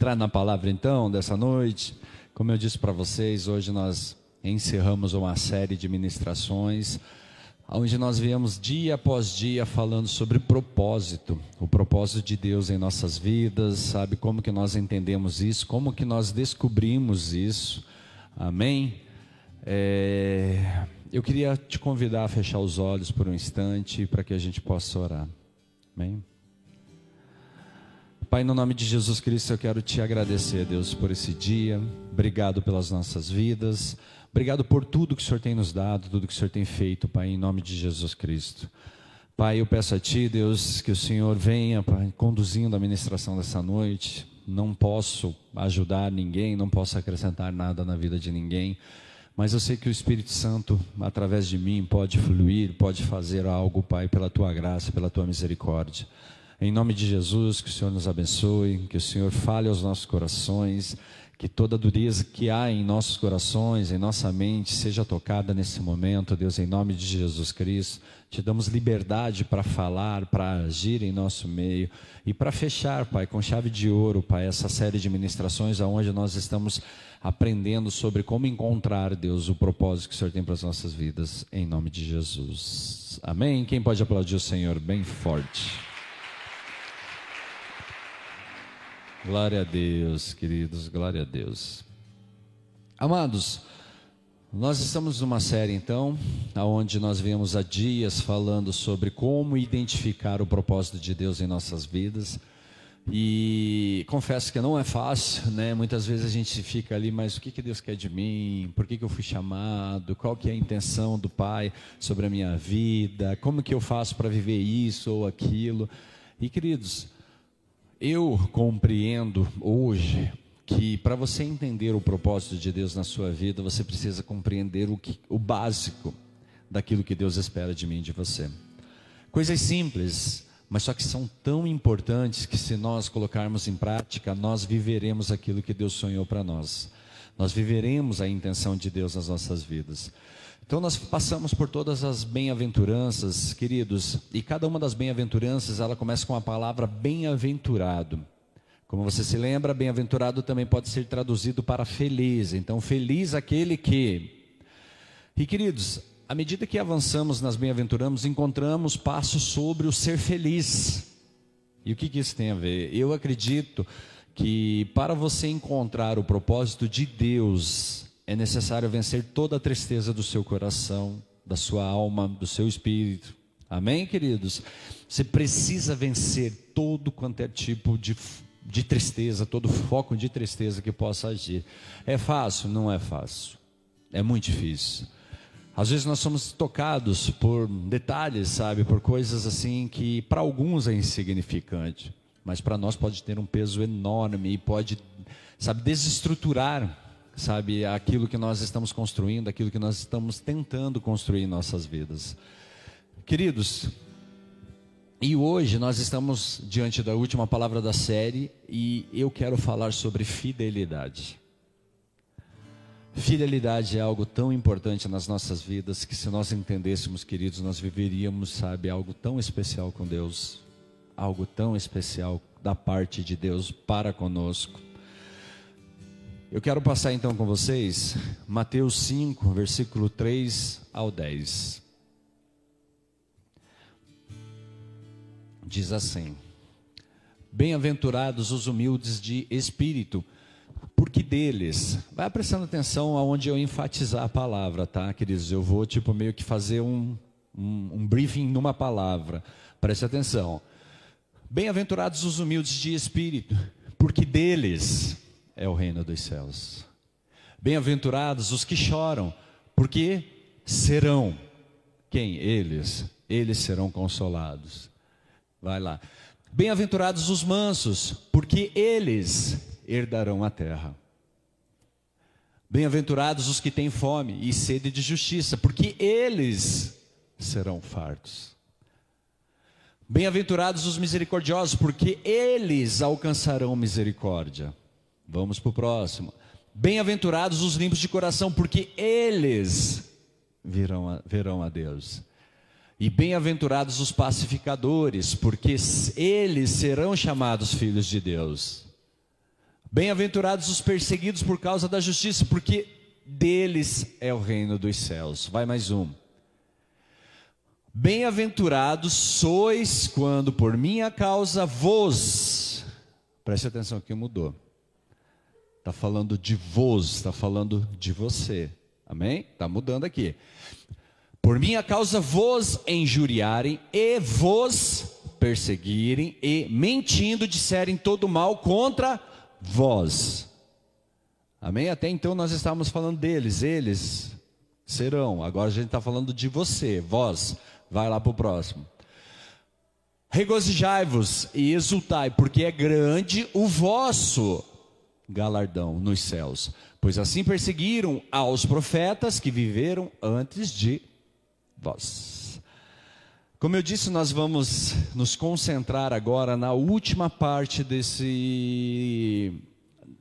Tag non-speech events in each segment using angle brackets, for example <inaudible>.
Entrar na palavra então dessa noite. Como eu disse para vocês, hoje nós encerramos uma série de ministrações onde nós viemos dia após dia falando sobre propósito, o propósito de Deus em nossas vidas, sabe como que nós entendemos isso, como que nós descobrimos isso, amém? É, eu queria te convidar a fechar os olhos por um instante para que a gente possa orar, amém? Pai, no nome de Jesus Cristo, eu quero te agradecer, Deus, por esse dia. Obrigado pelas nossas vidas. Obrigado por tudo que o Senhor tem nos dado, tudo que o Senhor tem feito, Pai, em nome de Jesus Cristo. Pai, eu peço a Ti, Deus, que o Senhor venha pai, conduzindo a ministração dessa noite. Não posso ajudar ninguém, não posso acrescentar nada na vida de ninguém, mas eu sei que o Espírito Santo, através de mim, pode fluir, pode fazer algo, Pai, pela Tua graça, pela Tua misericórdia. Em nome de Jesus, que o Senhor nos abençoe, que o Senhor fale aos nossos corações, que toda dureza que há em nossos corações, em nossa mente, seja tocada nesse momento, Deus, em nome de Jesus Cristo. Te damos liberdade para falar, para agir em nosso meio e para fechar, Pai, com chave de ouro, Pai, essa série de ministrações aonde nós estamos aprendendo sobre como encontrar, Deus, o propósito que o Senhor tem para as nossas vidas, em nome de Jesus. Amém? Quem pode aplaudir o Senhor bem forte? Glória a Deus, queridos, glória a Deus. Amados, nós estamos numa série então, onde nós vemos há dias falando sobre como identificar o propósito de Deus em nossas vidas. E confesso que não é fácil, né? Muitas vezes a gente fica ali, mas o que, que Deus quer de mim? Por que, que eu fui chamado? Qual que é a intenção do Pai sobre a minha vida? Como que eu faço para viver isso ou aquilo? E queridos, eu compreendo hoje que para você entender o propósito de Deus na sua vida, você precisa compreender o, que, o básico daquilo que Deus espera de mim e de você. Coisas simples, mas só que são tão importantes que se nós colocarmos em prática, nós viveremos aquilo que Deus sonhou para nós. Nós viveremos a intenção de Deus nas nossas vidas. Então nós passamos por todas as bem-aventuranças, queridos, e cada uma das bem-aventuranças, ela começa com a palavra bem-aventurado. Como você se lembra, bem-aventurado também pode ser traduzido para feliz. Então, feliz aquele que. E queridos, à medida que avançamos nas bem-aventuranças, encontramos passos sobre o ser feliz. E o que, que isso tem a ver? Eu acredito que para você encontrar o propósito de Deus é necessário vencer toda a tristeza do seu coração, da sua alma, do seu espírito. Amém, queridos? Você precisa vencer todo quanto é tipo de, de tristeza, todo foco de tristeza que possa agir. É fácil? Não é fácil. É muito difícil. Às vezes nós somos tocados por detalhes, sabe, por coisas assim que para alguns é insignificante, mas para nós pode ter um peso enorme e pode, sabe, desestruturar sabe, aquilo que nós estamos construindo, aquilo que nós estamos tentando construir em nossas vidas. Queridos, e hoje nós estamos diante da última palavra da série e eu quero falar sobre fidelidade. Fidelidade é algo tão importante nas nossas vidas que se nós entendêssemos, queridos, nós viveríamos, sabe, algo tão especial com Deus, algo tão especial da parte de Deus para conosco. Eu quero passar então com vocês Mateus 5, versículo 3 ao 10. Diz assim: Bem-aventurados os humildes de espírito, porque deles, vai prestando atenção aonde eu enfatizar a palavra, tá, queridos? Eu vou, tipo, meio que fazer um, um, um briefing numa palavra, preste atenção. Bem-aventurados os humildes de espírito, porque deles, é o reino dos céus. Bem-aventurados os que choram, porque serão quem? Eles. Eles serão consolados. Vai lá. Bem-aventurados os mansos, porque eles herdarão a terra. Bem-aventurados os que têm fome e sede de justiça, porque eles serão fartos. Bem-aventurados os misericordiosos, porque eles alcançarão misericórdia. Vamos para o próximo. Bem-aventurados os limpos de coração, porque eles virão a, verão a Deus. E bem-aventurados os pacificadores, porque eles serão chamados filhos de Deus. Bem-aventurados os perseguidos por causa da justiça, porque deles é o reino dos céus. Vai mais um. Bem-aventurados sois quando por minha causa vos. Preste atenção que mudou. Está falando de vos, está falando de você. Amém? Está mudando aqui. Por minha causa vos injuriarem e vos perseguirem e mentindo disserem todo mal contra vós. Amém? Até então nós estávamos falando deles, eles serão. Agora a gente está falando de você, vós. Vai lá para o próximo. Regozijai-vos e exultai, porque é grande o vosso galardão nos céus. Pois assim perseguiram aos profetas que viveram antes de vós. Como eu disse, nós vamos nos concentrar agora na última parte desse,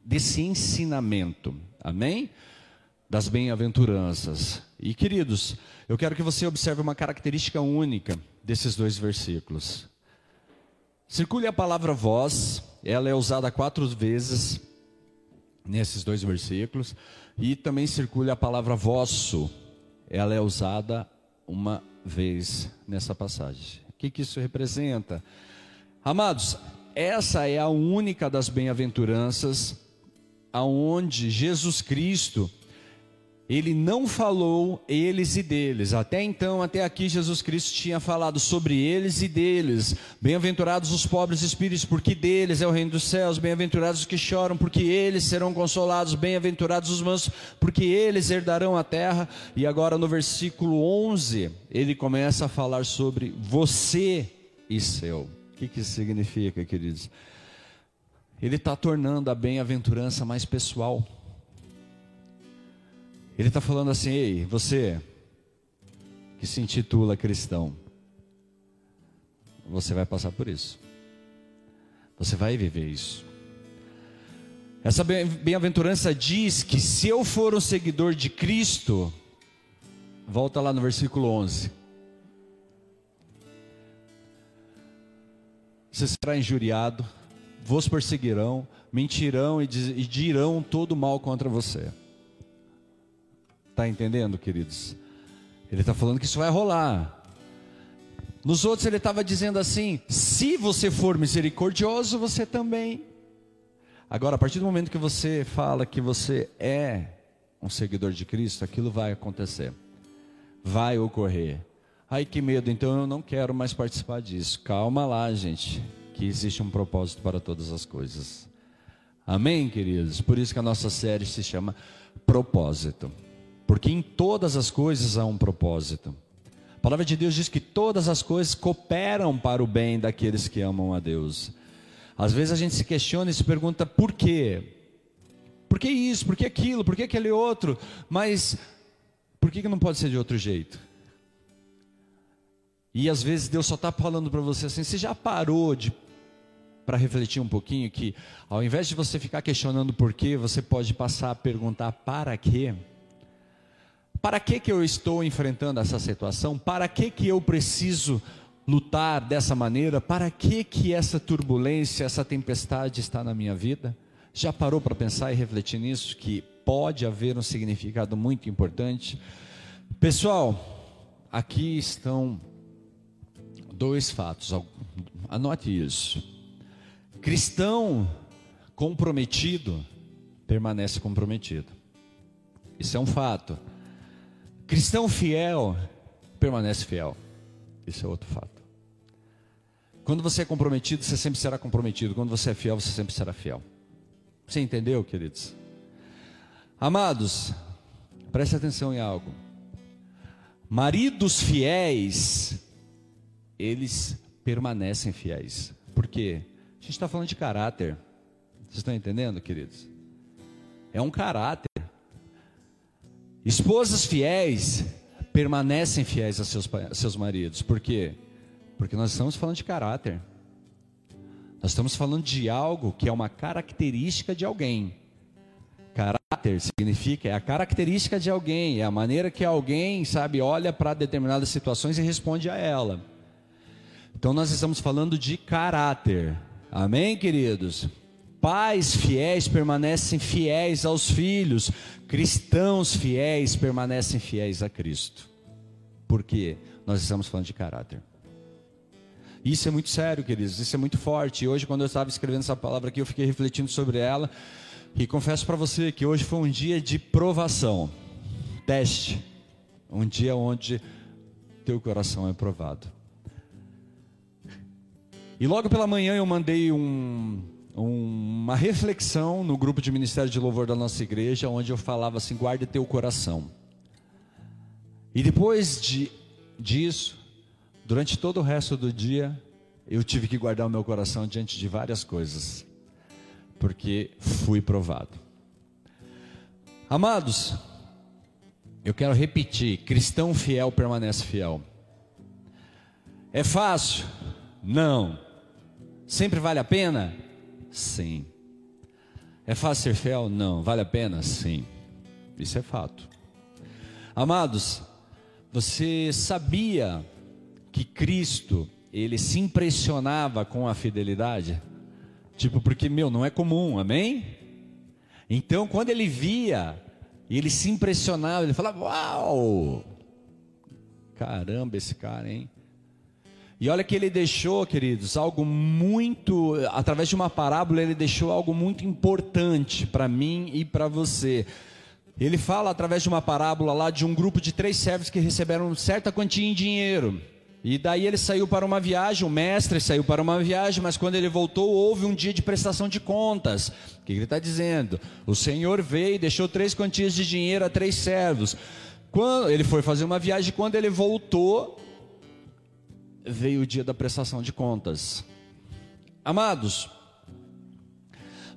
desse ensinamento, amém? Das bem-aventuranças. E queridos, eu quero que você observe uma característica única desses dois versículos. Circule a palavra vós, ela é usada quatro vezes nesses dois versículos, e também circule a palavra vosso, ela é usada uma vez nessa passagem. O que, que isso representa? Amados, essa é a única das bem-aventuranças aonde Jesus Cristo ele não falou eles e deles. Até então, até aqui, Jesus Cristo tinha falado sobre eles e deles. Bem-aventurados os pobres espíritos, porque deles é o reino dos céus. Bem-aventurados os que choram, porque eles serão consolados. Bem-aventurados os mansos, porque eles herdarão a terra. E agora, no versículo 11, ele começa a falar sobre você e seu. O que, que isso significa, queridos? Ele está tornando a bem-aventurança mais pessoal. Ele está falando assim: ei, você que se intitula cristão, você vai passar por isso. Você vai viver isso. Essa bem-aventurança diz que se eu for um seguidor de Cristo, volta lá no versículo 11. Você será injuriado, vos perseguirão, mentirão e dirão todo mal contra você. Está entendendo, queridos? Ele está falando que isso vai rolar. Nos outros ele estava dizendo assim: se você for misericordioso, você também. Agora, a partir do momento que você fala que você é um seguidor de Cristo, aquilo vai acontecer, vai ocorrer. Ai que medo, então eu não quero mais participar disso. Calma lá, gente, que existe um propósito para todas as coisas. Amém, queridos? Por isso que a nossa série se chama Propósito. Porque em todas as coisas há um propósito. A palavra de Deus diz que todas as coisas cooperam para o bem daqueles que amam a Deus. Às vezes a gente se questiona e se pergunta por quê? Por que isso? Por que aquilo? Por que aquele outro? Mas por que, que não pode ser de outro jeito? E às vezes Deus só está falando para você assim: você já parou de para refletir um pouquinho que ao invés de você ficar questionando por quê, você pode passar a perguntar para quê? Para que, que eu estou enfrentando essa situação? Para que, que eu preciso lutar dessa maneira? Para que, que essa turbulência, essa tempestade está na minha vida? Já parou para pensar e refletir nisso? Que pode haver um significado muito importante. Pessoal, aqui estão dois fatos, anote isso. Cristão comprometido permanece comprometido. Isso é um fato. Cristão fiel permanece fiel. Isso é outro fato. Quando você é comprometido, você sempre será comprometido. Quando você é fiel, você sempre será fiel. Você entendeu, queridos? Amados, preste atenção em algo. Maridos fiéis, eles permanecem fiéis. Por quê? A gente está falando de caráter. Vocês estão entendendo, queridos? É um caráter. Esposas fiéis permanecem fiéis a seus, a seus maridos. Por quê? Porque nós estamos falando de caráter. Nós estamos falando de algo que é uma característica de alguém. Caráter significa é a característica de alguém, é a maneira que alguém, sabe, olha para determinadas situações e responde a ela. Então nós estamos falando de caráter. Amém, queridos? Pais fiéis permanecem fiéis aos filhos, cristãos fiéis permanecem fiéis a Cristo. Por quê? Nós estamos falando de caráter. Isso é muito sério, queridos, isso é muito forte. E hoje, quando eu estava escrevendo essa palavra aqui, eu fiquei refletindo sobre ela. E confesso para você que hoje foi um dia de provação, teste. Um dia onde teu coração é provado. E logo pela manhã eu mandei um, uma reflexão no grupo de ministério de louvor da nossa igreja, onde eu falava assim: guarde teu coração. E depois de, disso, durante todo o resto do dia, eu tive que guardar o meu coração diante de várias coisas, porque fui provado. Amados, eu quero repetir: cristão fiel permanece fiel. É fácil? Não. Sempre vale a pena? Sim. É fácil ser fiel? Não. Vale a pena? Sim. Isso é fato. Amados, você sabia que Cristo, ele se impressionava com a fidelidade? Tipo, porque, meu, não é comum, amém? Então, quando ele via, ele se impressionava, ele falava: Uau! Caramba, esse cara, hein? E olha que ele deixou, queridos, algo muito, através de uma parábola, ele deixou algo muito importante para mim e para você. Ele fala através de uma parábola lá de um grupo de três servos que receberam certa quantia em dinheiro. E daí ele saiu para uma viagem, o mestre saiu para uma viagem, mas quando ele voltou, houve um dia de prestação de contas. O que ele está dizendo? O Senhor veio e deixou três quantias de dinheiro a três servos. Quando ele foi fazer uma viagem, quando ele voltou, veio o dia da prestação de contas. Amados,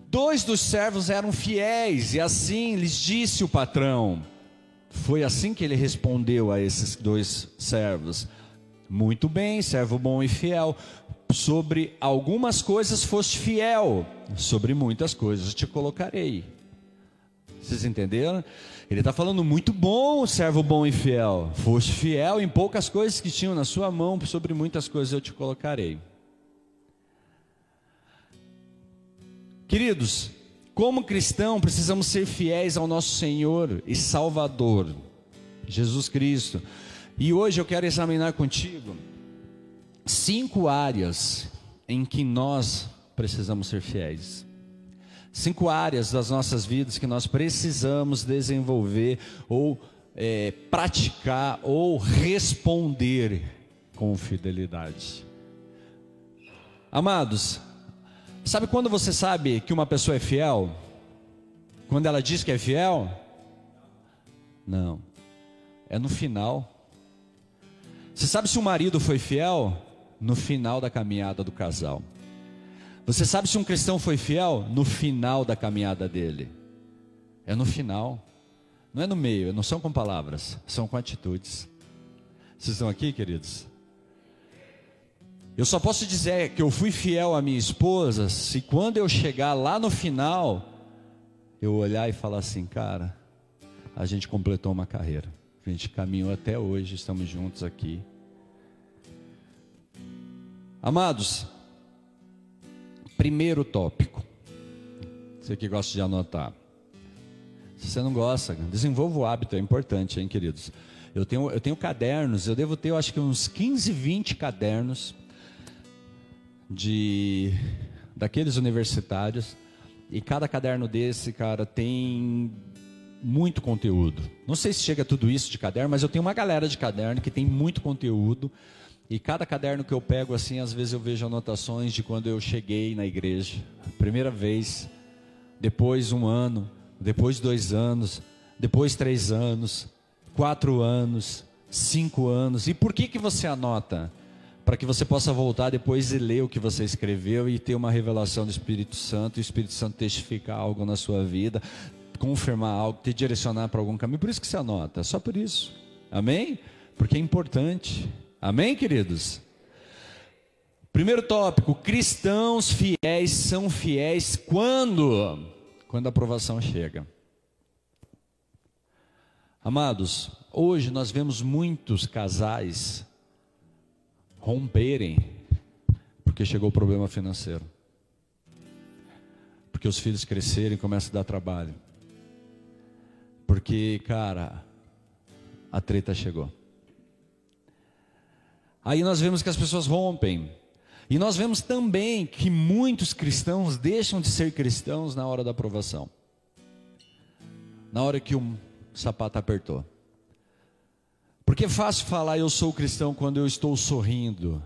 dois dos servos eram fiéis, e assim lhes disse o patrão. Foi assim que ele respondeu a esses dois servos: Muito bem, servo bom e fiel. Sobre algumas coisas foste fiel, sobre muitas coisas te colocarei. Vocês entenderam? Ele está falando muito bom, servo bom e fiel. Foste fiel em poucas coisas que tinham na sua mão, sobre muitas coisas eu te colocarei. Queridos, como cristão, precisamos ser fiéis ao nosso Senhor e Salvador, Jesus Cristo. E hoje eu quero examinar contigo cinco áreas em que nós precisamos ser fiéis cinco áreas das nossas vidas que nós precisamos desenvolver ou é, praticar ou responder com fidelidade. Amados, sabe quando você sabe que uma pessoa é fiel? Quando ela diz que é fiel? Não, é no final. Você sabe se o marido foi fiel? No final da caminhada do casal. Você sabe se um cristão foi fiel? No final da caminhada dele. É no final. Não é no meio, não são com palavras, são com atitudes. Vocês estão aqui, queridos? Eu só posso dizer que eu fui fiel à minha esposa se quando eu chegar lá no final, eu olhar e falar assim, cara, a gente completou uma carreira. A gente caminhou até hoje, estamos juntos aqui. Amados, Primeiro tópico. Você que gosta de anotar. Se você não gosta, desenvolva o hábito, é importante, hein, queridos? Eu tenho, eu tenho cadernos, eu devo ter, eu acho que uns 15, 20 cadernos de daqueles universitários. E cada caderno desse, cara, tem muito conteúdo. Não sei se chega tudo isso de caderno, mas eu tenho uma galera de caderno que tem muito conteúdo. E cada caderno que eu pego assim, às vezes eu vejo anotações de quando eu cheguei na igreja, primeira vez, depois um ano, depois dois anos, depois três anos, quatro anos, cinco anos. E por que que você anota? Para que você possa voltar depois e ler o que você escreveu e ter uma revelação do Espírito Santo, e o Espírito Santo testificar algo na sua vida, confirmar algo, te direcionar para algum caminho. Por isso que você anota, só por isso. Amém? Porque é importante. Amém, queridos? Primeiro tópico: cristãos fiéis são fiéis quando? Quando a aprovação chega. Amados, hoje nós vemos muitos casais romperem porque chegou o problema financeiro. Porque os filhos crescerem e começam a dar trabalho. Porque, cara, a treta chegou. Aí nós vemos que as pessoas rompem. E nós vemos também que muitos cristãos deixam de ser cristãos na hora da aprovação. Na hora que o sapato apertou. Porque é fácil falar eu sou cristão quando eu estou sorrindo.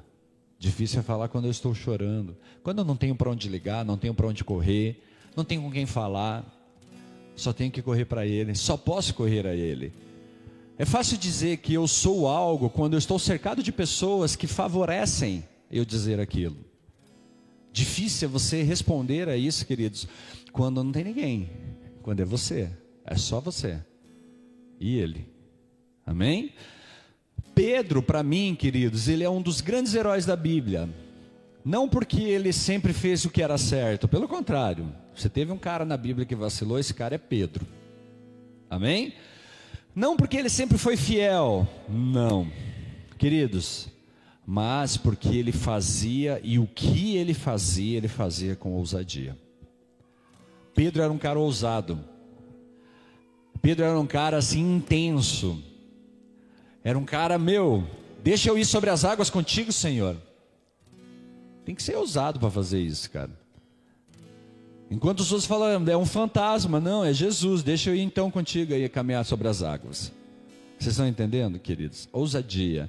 Difícil é falar quando eu estou chorando. Quando eu não tenho para onde ligar, não tenho para onde correr, não tenho com quem falar, só tenho que correr para Ele, só posso correr a Ele. É fácil dizer que eu sou algo quando eu estou cercado de pessoas que favorecem eu dizer aquilo. Difícil é você responder a isso, queridos, quando não tem ninguém, quando é você, é só você e Ele. Amém? Pedro, para mim, queridos, ele é um dos grandes heróis da Bíblia. Não porque ele sempre fez o que era certo, pelo contrário. Você teve um cara na Bíblia que vacilou, esse cara é Pedro. Amém? Não porque ele sempre foi fiel, não, queridos, mas porque ele fazia e o que ele fazia, ele fazia com ousadia. Pedro era um cara ousado, Pedro era um cara assim intenso, era um cara meu, deixa eu ir sobre as águas contigo, Senhor. Tem que ser ousado para fazer isso, cara. Enquanto os outros falam, é um fantasma, não, é Jesus, deixa eu ir então contigo aí caminhar sobre as águas. Vocês estão entendendo, queridos? Ousadia.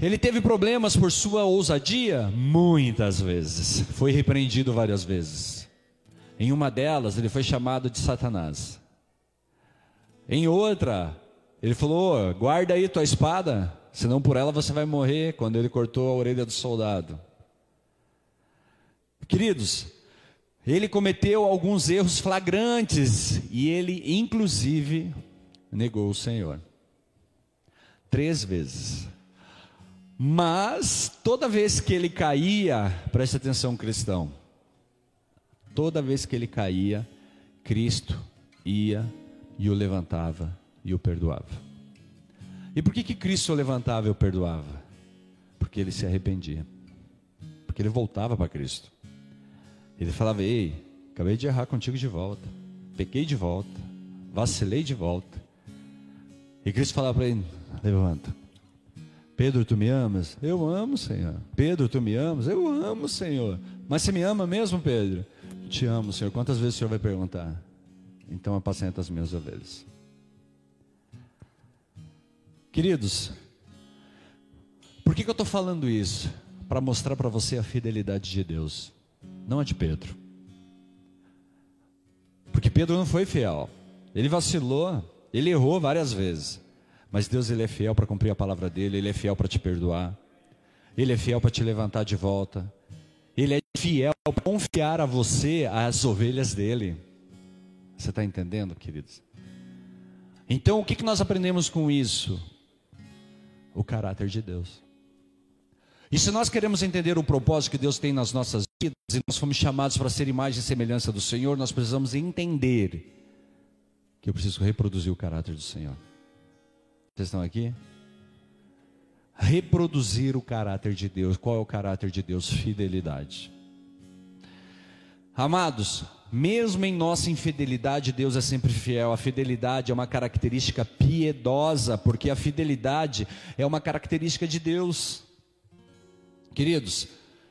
Ele teve problemas por sua ousadia? Muitas vezes. Foi repreendido várias vezes. Em uma delas, ele foi chamado de Satanás. Em outra, ele falou: guarda aí tua espada, senão por ela você vai morrer. Quando ele cortou a orelha do soldado. Queridos, ele cometeu alguns erros flagrantes e ele, inclusive, negou o Senhor. Três vezes. Mas, toda vez que ele caía, preste atenção, cristão, toda vez que ele caía, Cristo ia e o levantava e o perdoava. E por que, que Cristo o levantava e o perdoava? Porque ele se arrependia, porque ele voltava para Cristo. Ele falava: Ei, acabei de errar contigo de volta, pequei de volta, vacilei de volta. E Cristo falava para ele: Levanta. Pedro, tu me amas? Eu amo, Senhor. Pedro, tu me amas? Eu amo, Senhor. Mas você me ama mesmo, Pedro? Te amo, Senhor. Quantas vezes o Senhor vai perguntar? Então apacenta as minhas ovelhas. Queridos, por que, que eu estou falando isso? Para mostrar para você a fidelidade de Deus não a de Pedro. Porque Pedro não foi fiel. Ele vacilou, ele errou várias vezes. Mas Deus ele é fiel para cumprir a palavra dele, ele é fiel para te perdoar. Ele é fiel para te levantar de volta. Ele é fiel para confiar a você as ovelhas dele. Você está entendendo, queridos? Então, o que, que nós aprendemos com isso? O caráter de Deus. E se nós queremos entender o propósito que Deus tem nas nossas e nós fomos chamados para ser imagem e semelhança do Senhor, nós precisamos entender que eu preciso reproduzir o caráter do Senhor. Vocês estão aqui? Reproduzir o caráter de Deus. Qual é o caráter de Deus? Fidelidade. Amados, mesmo em nossa infidelidade, Deus é sempre fiel. A fidelidade é uma característica piedosa, porque a fidelidade é uma característica de Deus. Queridos,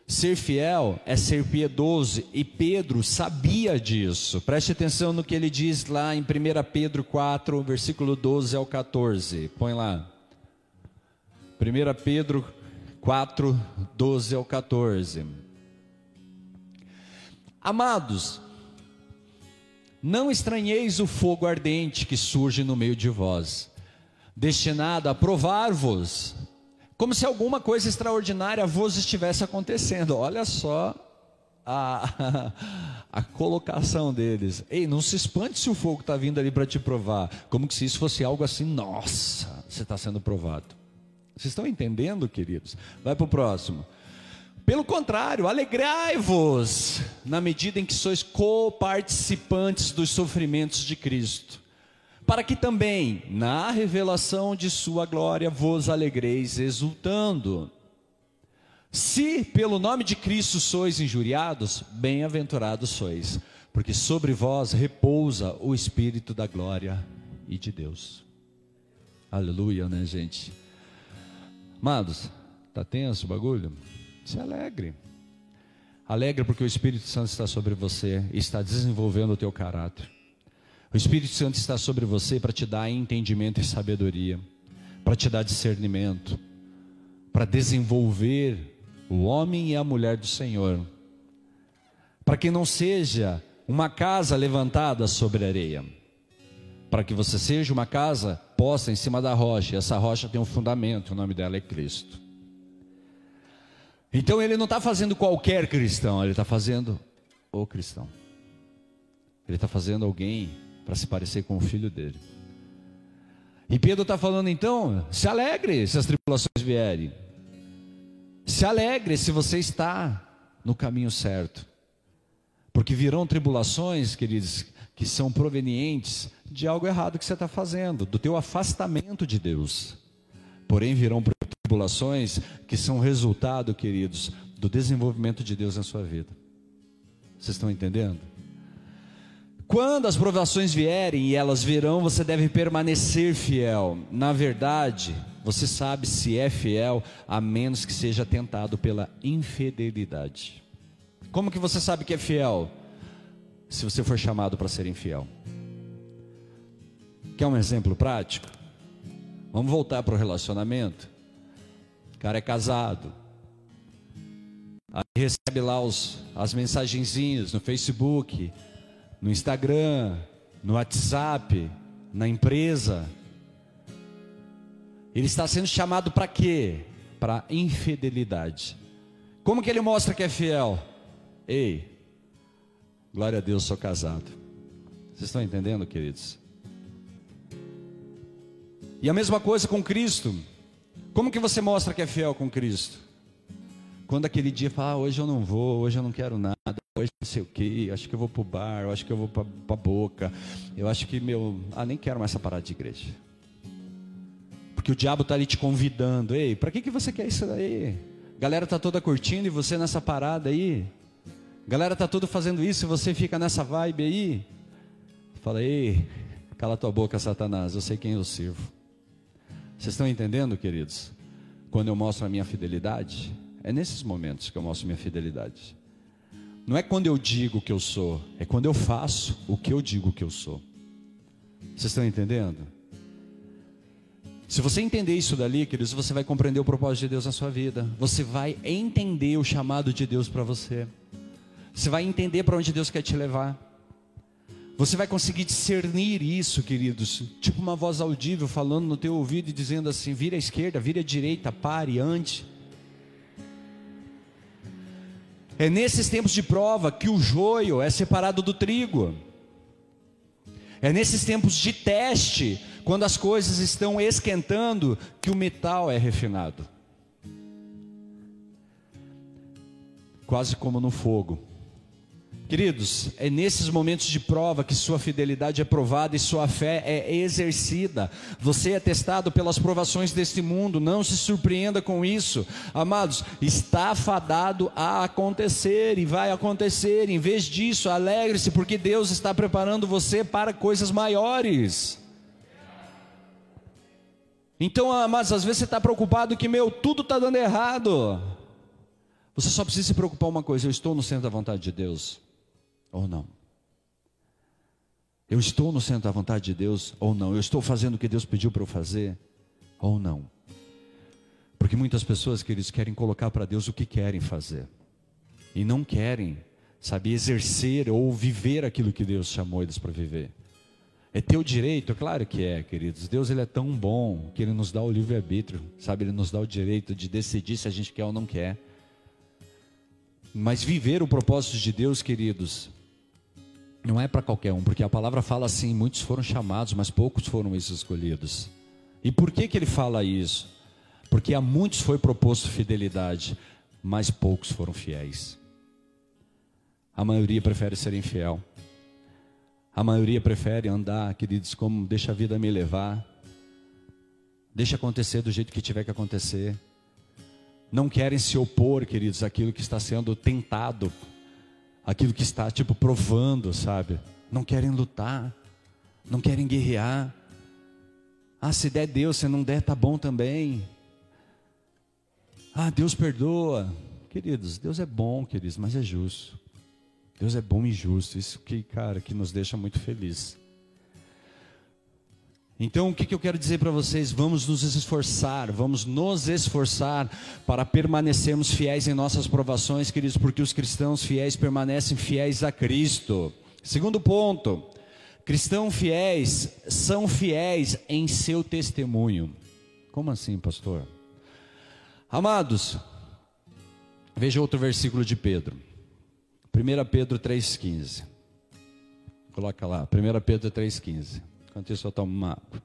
ser fiel é ser piedoso e Pedro sabia disso. Preste atenção no que ele diz lá em 1 Pedro 4, versículo 12 ao 14. Põe lá. 1 Pedro 4, 12 ao 14. Amados, não estranheis o fogo ardente que surge no meio de vós, destinado a provar-vos como se alguma coisa extraordinária vos estivesse acontecendo. Olha só a, <laughs> a, colocação deles. Ei, não se espante se o fogo está vindo ali para te provar. Como se isso fosse algo assim, nossa, você está sendo provado. Vocês estão entendendo, queridos? Vai para o próximo. Pelo contrário, alegrai-vos na medida em que sois coparticipantes dos sofrimentos de Cristo para que também, na revelação de Sua glória, vos alegreis exultando. Se pelo nome de Cristo sois injuriados, bem-aventurados sois, porque sobre vós repousa o Espírito da glória e de Deus. Aleluia, né, gente? Amados, tá tenso o bagulho? Se alegre. Alegre porque o Espírito Santo está sobre você e está desenvolvendo o teu caráter. O Espírito Santo está sobre você para te dar entendimento e sabedoria, para te dar discernimento, para desenvolver o homem e a mulher do Senhor, para que não seja uma casa levantada sobre areia, para que você seja uma casa posta em cima da rocha, e essa rocha tem um fundamento, o nome dela é Cristo. Então ele não está fazendo qualquer cristão, ele está fazendo o cristão. Ele está fazendo alguém para se parecer com o filho dele. E Pedro está falando então: se alegre se as tribulações vierem. Se alegre se você está no caminho certo. Porque virão tribulações, queridos, que são provenientes de algo errado que você está fazendo, do teu afastamento de Deus. Porém, virão tribulações que são resultado, queridos, do desenvolvimento de Deus na sua vida. Vocês estão entendendo? Quando as provações vierem e elas virão, você deve permanecer fiel. Na verdade, você sabe se é fiel, a menos que seja tentado pela infidelidade. Como que você sabe que é fiel? Se você for chamado para ser infiel. Quer um exemplo prático? Vamos voltar para o relacionamento. O cara é casado. Aí recebe lá os, as mensagenzinhas no Facebook, no Instagram, no WhatsApp, na empresa. Ele está sendo chamado para quê? Para infidelidade. Como que ele mostra que é fiel? Ei, glória a Deus, sou casado. Vocês estão entendendo, queridos? E a mesma coisa com Cristo. Como que você mostra que é fiel com Cristo? Quando aquele dia fala, ah, hoje eu não vou, hoje eu não quero nada, hoje não sei o que, acho que eu vou para o bar, eu acho que eu vou para a boca, eu acho que meu, ah, nem quero mais essa parada de igreja. Porque o diabo está ali te convidando, ei, para que, que você quer isso daí? Galera tá toda curtindo e você nessa parada aí? Galera tá toda fazendo isso e você fica nessa vibe aí? Fala, ei, cala tua boca, Satanás, eu sei quem eu sirvo. Vocês estão entendendo, queridos? Quando eu mostro a minha fidelidade, é nesses momentos que eu mostro minha fidelidade. Não é quando eu digo que eu sou, é quando eu faço o que eu digo que eu sou. Vocês estão entendendo? Se você entender isso dali, queridos, você vai compreender o propósito de Deus na sua vida. Você vai entender o chamado de Deus para você. Você vai entender para onde Deus quer te levar. Você vai conseguir discernir isso, queridos, tipo uma voz audível falando no teu ouvido e dizendo assim: vira à esquerda, vira à direita, pare, ande. É nesses tempos de prova que o joio é separado do trigo. É nesses tempos de teste, quando as coisas estão esquentando, que o metal é refinado. Quase como no fogo. Queridos, é nesses momentos de prova que sua fidelidade é provada e sua fé é exercida. Você é testado pelas provações deste mundo, não se surpreenda com isso. Amados, está fadado a acontecer e vai acontecer. Em vez disso, alegre-se, porque Deus está preparando você para coisas maiores. Então, amados, às vezes você está preocupado que, meu, tudo está dando errado. Você só precisa se preocupar uma coisa: eu estou no centro da vontade de Deus ou não? Eu estou no centro da vontade de Deus ou não? Eu estou fazendo o que Deus pediu para eu fazer ou não? Porque muitas pessoas, queridos, querem colocar para Deus o que querem fazer e não querem, sabe, exercer ou viver aquilo que Deus chamou eles para viver. É teu direito? Claro que é, queridos. Deus ele é tão bom que ele nos dá o livre-arbítrio, sabe? Ele nos dá o direito de decidir se a gente quer ou não quer. Mas viver o propósito de Deus, queridos, não é para qualquer um, porque a palavra fala assim: muitos foram chamados, mas poucos foram esses escolhidos. E por que, que ele fala isso? Porque a muitos foi proposto fidelidade, mas poucos foram fiéis. A maioria prefere ser infiel. A maioria prefere andar, queridos, como deixa a vida me levar. Deixa acontecer do jeito que tiver que acontecer. Não querem se opor, queridos, àquilo que está sendo tentado aquilo que está tipo provando, sabe? Não querem lutar, não querem guerrear. Ah, se der Deus, se não der, tá bom também. Ah, Deus perdoa. Queridos, Deus é bom, queridos, mas é justo. Deus é bom e justo. Isso que, cara, que nos deixa muito feliz. Então, o que, que eu quero dizer para vocês? Vamos nos esforçar, vamos nos esforçar para permanecermos fiéis em nossas provações, queridos, porque os cristãos fiéis permanecem fiéis a Cristo. Segundo ponto, cristãos fiéis são fiéis em seu testemunho. Como assim, pastor? Amados, veja outro versículo de Pedro. 1 Pedro 3,15. Coloca lá, 1 Pedro 3,15. Enquanto isso eu tomo uma água.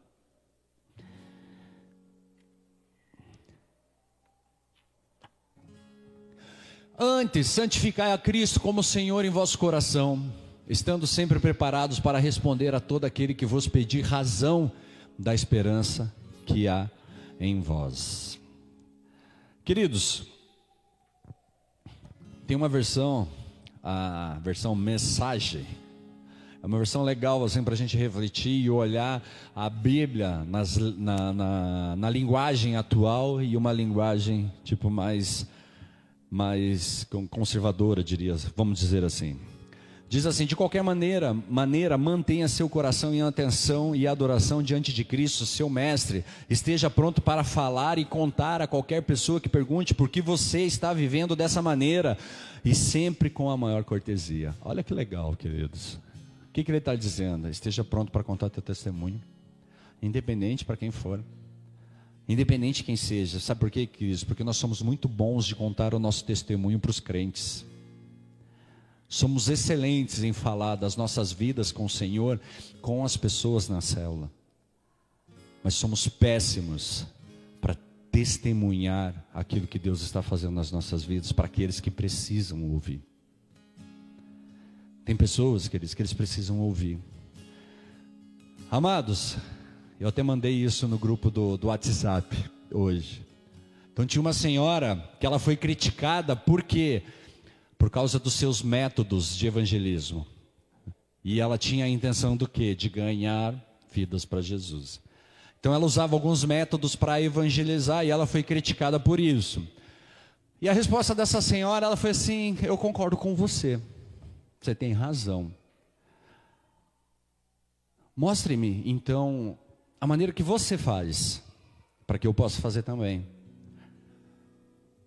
Antes, santificai a Cristo como Senhor em vosso coração, estando sempre preparados para responder a todo aquele que vos pedir razão da esperança que há em vós. Queridos, tem uma versão, a versão mensagem, é uma versão legal assim, para a gente refletir e olhar a Bíblia nas, na, na, na, linguagem atual e uma linguagem tipo mais, mais conservadora, diria, vamos dizer assim. Diz assim: de qualquer maneira, maneira mantenha seu coração em atenção e adoração diante de Cristo, seu mestre. Esteja pronto para falar e contar a qualquer pessoa que pergunte por que você está vivendo dessa maneira e sempre com a maior cortesia. Olha que legal, queridos. O que, que ele está dizendo? Esteja pronto para contar teu testemunho, independente para quem for, independente de quem seja. Sabe por quê, queridos? Porque nós somos muito bons de contar o nosso testemunho para os crentes. Somos excelentes em falar das nossas vidas com o Senhor, com as pessoas na célula. Mas somos péssimos para testemunhar aquilo que Deus está fazendo nas nossas vidas para aqueles que precisam ouvir. Tem pessoas, queridos, que eles precisam ouvir. Amados, eu até mandei isso no grupo do, do WhatsApp hoje. Então tinha uma senhora que ela foi criticada por quê? Por causa dos seus métodos de evangelismo. E ela tinha a intenção do quê? De ganhar vidas para Jesus. Então ela usava alguns métodos para evangelizar e ela foi criticada por isso. E a resposta dessa senhora, ela foi assim: "Eu concordo com você". Você tem razão. Mostre-me, então, a maneira que você faz, para que eu possa fazer também.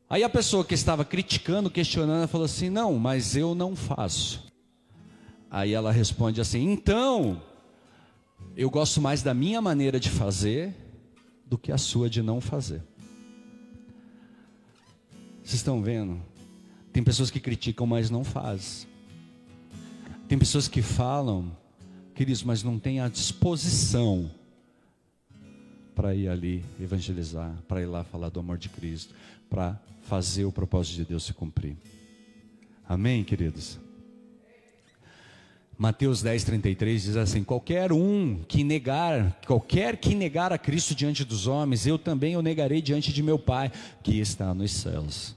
Aí a pessoa que estava criticando, questionando, falou assim: Não, mas eu não faço. Aí ela responde assim: Então, eu gosto mais da minha maneira de fazer do que a sua de não fazer. Vocês estão vendo? Tem pessoas que criticam, mas não fazem. Tem pessoas que falam, queridos, mas não têm a disposição para ir ali evangelizar, para ir lá falar do amor de Cristo, para fazer o propósito de Deus se cumprir. Amém, queridos? Mateus 10, 33 diz assim: Qualquer um que negar, qualquer que negar a Cristo diante dos homens, eu também o negarei diante de meu Pai que está nos céus.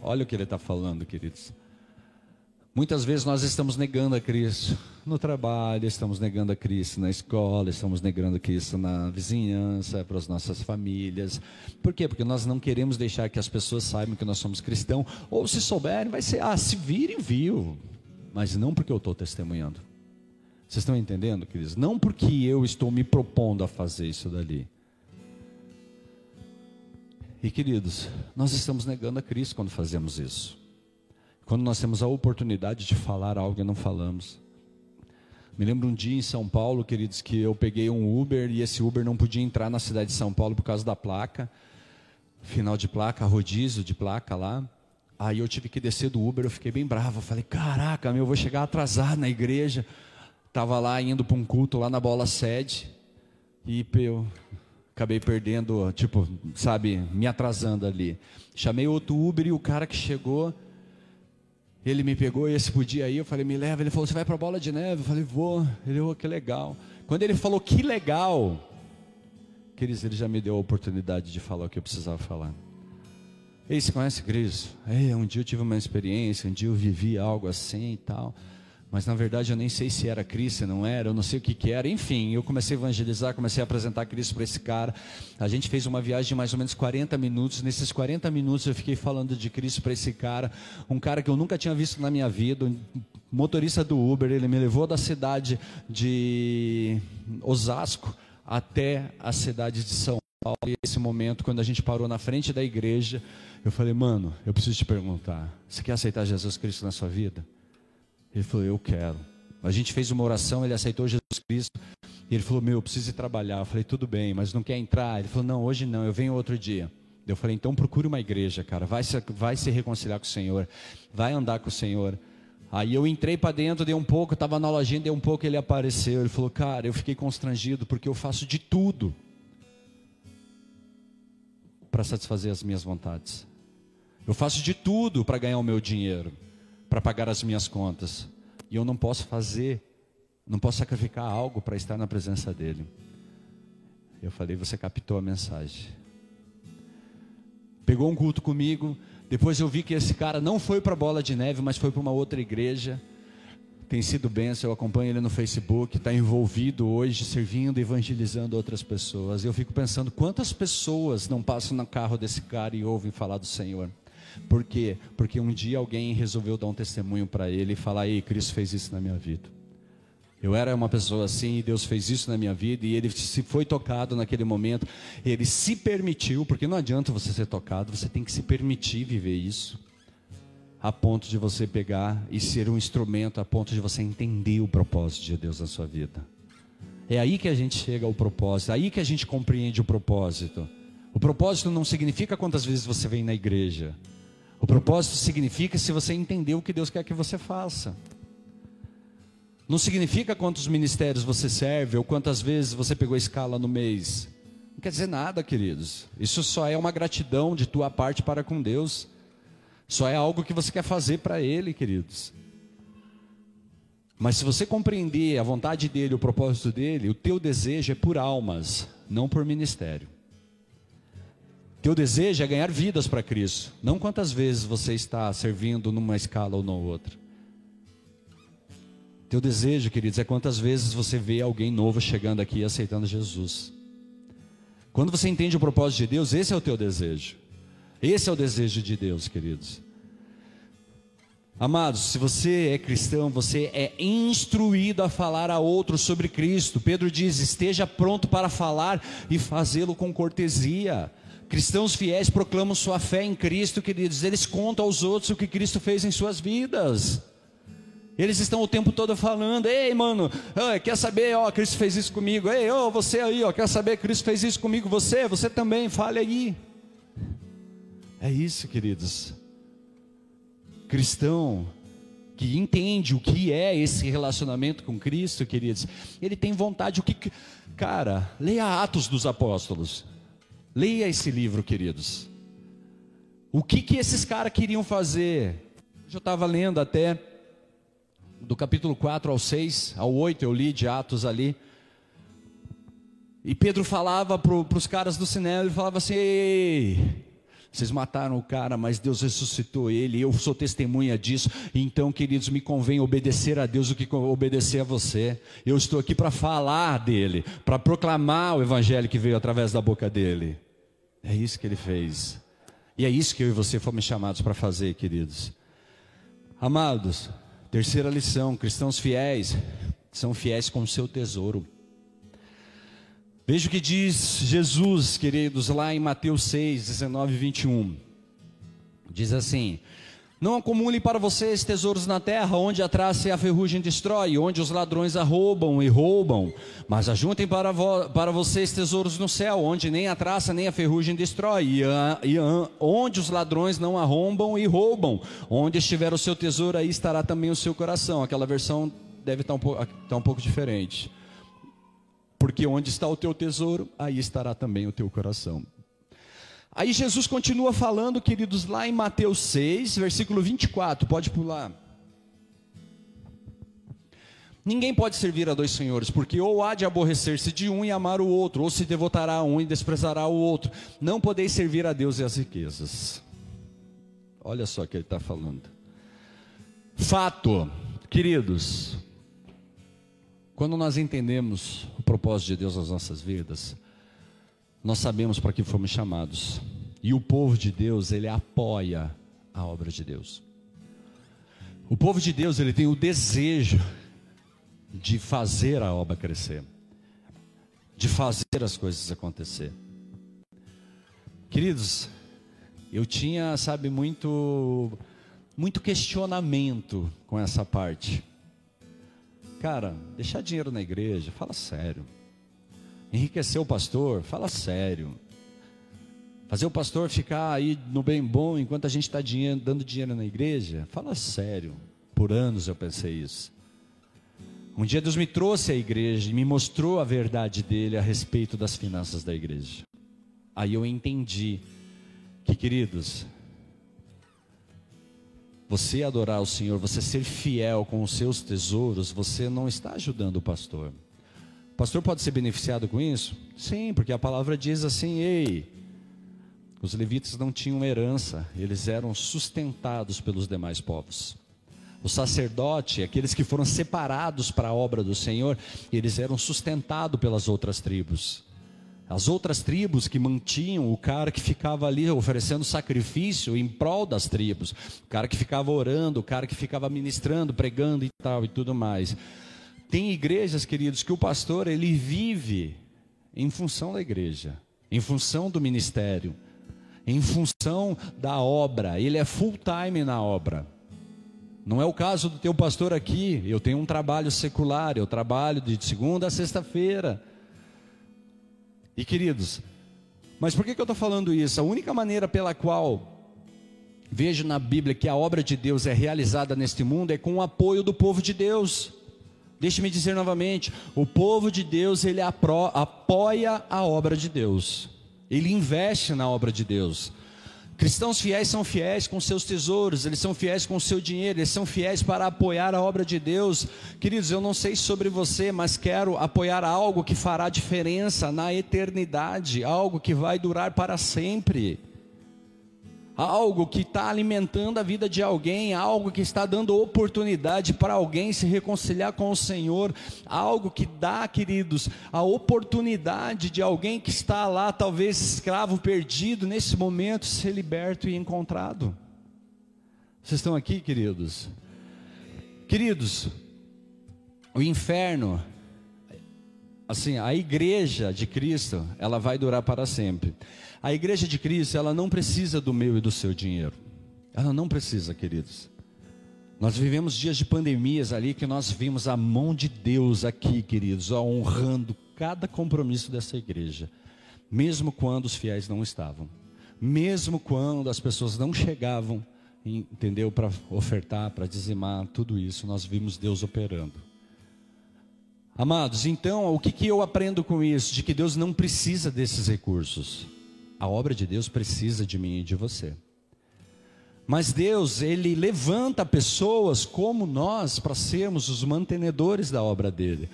Olha o que ele está falando, queridos. Muitas vezes nós estamos negando a Cristo no trabalho, estamos negando a Cristo na escola, estamos negando a Cristo na vizinhança, para as nossas famílias. Por quê? Porque nós não queremos deixar que as pessoas saibam que nós somos cristãos, ou se souberem, vai ser, ah, se virem, viu. Mas não porque eu estou testemunhando. Vocês estão entendendo, queridos? Não porque eu estou me propondo a fazer isso dali. E queridos, nós estamos negando a Cristo quando fazemos isso. Quando nós temos a oportunidade de falar algo e não falamos. Me lembro um dia em São Paulo, queridos, que eu peguei um Uber e esse Uber não podia entrar na cidade de São Paulo por causa da placa. Final de placa, rodízio de placa lá. Aí eu tive que descer do Uber, eu fiquei bem bravo. Eu falei, caraca, meu, eu vou chegar atrasado na igreja. Tava lá indo para um culto lá na bola sede. E eu acabei perdendo, tipo, sabe, me atrasando ali. Chamei outro Uber e o cara que chegou ele me pegou e esse podia ir, eu falei, me leva. Ele falou, você vai para bola de neve? Eu falei, vou. Ele, oh, que legal. Quando ele falou, que legal, queridos, ele já me deu a oportunidade de falar o que eu precisava falar. Ei, você conhece Cristo? Ei, um dia eu tive uma experiência, um dia eu vivi algo assim e tal. Mas na verdade eu nem sei se era Cristo, se não era, eu não sei o que, que era. Enfim, eu comecei a evangelizar, comecei a apresentar Cristo para esse cara. A gente fez uma viagem de mais ou menos 40 minutos. Nesses 40 minutos eu fiquei falando de Cristo para esse cara. Um cara que eu nunca tinha visto na minha vida, um motorista do Uber. Ele me levou da cidade de Osasco até a cidade de São Paulo. E esse momento, quando a gente parou na frente da igreja, eu falei, mano, eu preciso te perguntar: você quer aceitar Jesus Cristo na sua vida? Ele falou, eu quero. A gente fez uma oração, ele aceitou Jesus Cristo. E ele falou, meu, eu preciso ir trabalhar. Eu falei, tudo bem, mas não quer entrar? Ele falou, não, hoje não, eu venho outro dia. Eu falei, então procure uma igreja, cara, vai se, vai se reconciliar com o Senhor, vai andar com o Senhor. Aí eu entrei para dentro, dei um pouco, estava na lojinha, dei um pouco, ele apareceu. Ele falou, cara, eu fiquei constrangido porque eu faço de tudo para satisfazer as minhas vontades. Eu faço de tudo para ganhar o meu dinheiro, para pagar as minhas contas. E eu não posso fazer, não posso sacrificar algo para estar na presença dele. Eu falei, você captou a mensagem. Pegou um culto comigo. Depois eu vi que esse cara não foi para Bola de Neve, mas foi para uma outra igreja. Tem sido benção, eu acompanho ele no Facebook, está envolvido hoje, servindo, evangelizando outras pessoas. Eu fico pensando quantas pessoas não passam no carro desse cara e ouvem falar do Senhor. Por quê? Porque um dia alguém resolveu dar um testemunho para ele e falar: Ei, Cristo fez isso na minha vida. Eu era uma pessoa assim e Deus fez isso na minha vida e ele se foi tocado naquele momento. Ele se permitiu, porque não adianta você ser tocado, você tem que se permitir viver isso. A ponto de você pegar e ser um instrumento, a ponto de você entender o propósito de Deus na sua vida. É aí que a gente chega ao propósito, é aí que a gente compreende o propósito. O propósito não significa quantas vezes você vem na igreja. O propósito significa se você entendeu o que Deus quer que você faça. Não significa quantos ministérios você serve ou quantas vezes você pegou escala no mês. Não quer dizer nada, queridos. Isso só é uma gratidão de tua parte para com Deus. Só é algo que você quer fazer para Ele, queridos. Mas se você compreender a vontade dele, o propósito dele, o teu desejo é por almas, não por ministério. Teu desejo é ganhar vidas para Cristo, não quantas vezes você está servindo numa escala ou na outra. Teu desejo, queridos, é quantas vezes você vê alguém novo chegando aqui e aceitando Jesus. Quando você entende o propósito de Deus, esse é o teu desejo. Esse é o desejo de Deus, queridos. Amados, se você é cristão, você é instruído a falar a outros sobre Cristo. Pedro diz: esteja pronto para falar e fazê-lo com cortesia. Cristãos fiéis proclamam sua fé em Cristo, queridos. Eles contam aos outros o que Cristo fez em suas vidas. Eles estão o tempo todo falando: Ei, mano, quer saber? Ó, Cristo fez isso comigo. Ei, ó, você aí, ó, quer saber? Cristo fez isso comigo. Você, você também, fale aí. É isso, queridos. Cristão que entende o que é esse relacionamento com Cristo, queridos, ele tem vontade. O que, cara, leia Atos dos Apóstolos. Leia esse livro, queridos. O que que esses caras queriam fazer? Eu estava lendo até do capítulo 4 ao 6, ao 8 eu li de Atos ali. E Pedro falava para os caras do cinema, ele falava assim: Ei, vocês mataram o cara, mas Deus ressuscitou ele, eu sou testemunha disso. Então, queridos, me convém obedecer a Deus do que obedecer a você. Eu estou aqui para falar dele, para proclamar o evangelho que veio através da boca dele. É isso que ele fez. E é isso que eu e você fomos chamados para fazer, queridos. Amados, terceira lição: cristãos fiéis são fiéis com o seu tesouro. Veja o que diz Jesus, queridos, lá em Mateus 6, 19 e 21. Diz assim: não acumule para vocês tesouros na terra, onde a traça e a ferrugem destrói, onde os ladrões arrombam e roubam. Mas ajuntem para, vo para vocês tesouros no céu, onde nem a traça nem a ferrugem destrói, e, e onde os ladrões não arrombam e roubam. Onde estiver o seu tesouro, aí estará também o seu coração. Aquela versão deve estar um, estar um pouco diferente. Porque onde está o teu tesouro, aí estará também o teu coração. Aí Jesus continua falando, queridos, lá em Mateus 6, versículo 24, pode pular. Ninguém pode servir a dois senhores, porque ou há de aborrecer-se de um e amar o outro, ou se devotará a um e desprezará o outro. Não podeis servir a Deus e as riquezas. Olha só o que ele está falando. Fato, queridos, quando nós entendemos o propósito de Deus nas nossas vidas, nós sabemos para que fomos chamados. E o povo de Deus, ele apoia a obra de Deus. O povo de Deus, ele tem o desejo de fazer a obra crescer, de fazer as coisas acontecer. Queridos, eu tinha, sabe, muito muito questionamento com essa parte. Cara, deixar dinheiro na igreja, fala sério. Enriquecer o pastor, fala sério. Fazer o pastor ficar aí no bem bom enquanto a gente está dando dinheiro na igreja, fala sério. Por anos eu pensei isso. Um dia Deus me trouxe à igreja e me mostrou a verdade dele a respeito das finanças da igreja. Aí eu entendi que, queridos, você adorar o Senhor, você ser fiel com os seus tesouros, você não está ajudando o pastor. Pastor pode ser beneficiado com isso? Sim, porque a palavra diz assim: ei, os levitas não tinham herança, eles eram sustentados pelos demais povos. O sacerdote, aqueles que foram separados para a obra do Senhor, eles eram sustentados pelas outras tribos. As outras tribos que mantinham o cara que ficava ali oferecendo sacrifício em prol das tribos, o cara que ficava orando, o cara que ficava ministrando, pregando e tal e tudo mais. Tem igrejas, queridos, que o pastor ele vive em função da igreja, em função do ministério, em função da obra. Ele é full time na obra. Não é o caso do teu pastor aqui. Eu tenho um trabalho secular, eu trabalho de segunda a sexta-feira. E queridos, mas por que, que eu estou falando isso? A única maneira pela qual vejo na Bíblia que a obra de Deus é realizada neste mundo é com o apoio do povo de Deus. Deixe-me dizer novamente: o povo de Deus ele apoia a obra de Deus, ele investe na obra de Deus. Cristãos fiéis são fiéis com seus tesouros, eles são fiéis com o seu dinheiro, eles são fiéis para apoiar a obra de Deus. Queridos, eu não sei sobre você, mas quero apoiar algo que fará diferença na eternidade, algo que vai durar para sempre algo que está alimentando a vida de alguém, algo que está dando oportunidade para alguém se reconciliar com o Senhor, algo que dá, queridos, a oportunidade de alguém que está lá, talvez escravo perdido, nesse momento ser liberto e encontrado. Vocês estão aqui, queridos? Queridos, o inferno, assim, a igreja de Cristo, ela vai durar para sempre. A igreja de Cristo, ela não precisa do meu e do seu dinheiro. Ela não precisa, queridos. Nós vivemos dias de pandemias ali que nós vimos a mão de Deus aqui, queridos, honrando cada compromisso dessa igreja, mesmo quando os fiéis não estavam, mesmo quando as pessoas não chegavam, entendeu, para ofertar, para dizimar, tudo isso, nós vimos Deus operando. Amados, então, o que, que eu aprendo com isso? De que Deus não precisa desses recursos. A obra de Deus precisa de mim e de você. Mas Deus, Ele levanta pessoas como nós para sermos os mantenedores da obra dele.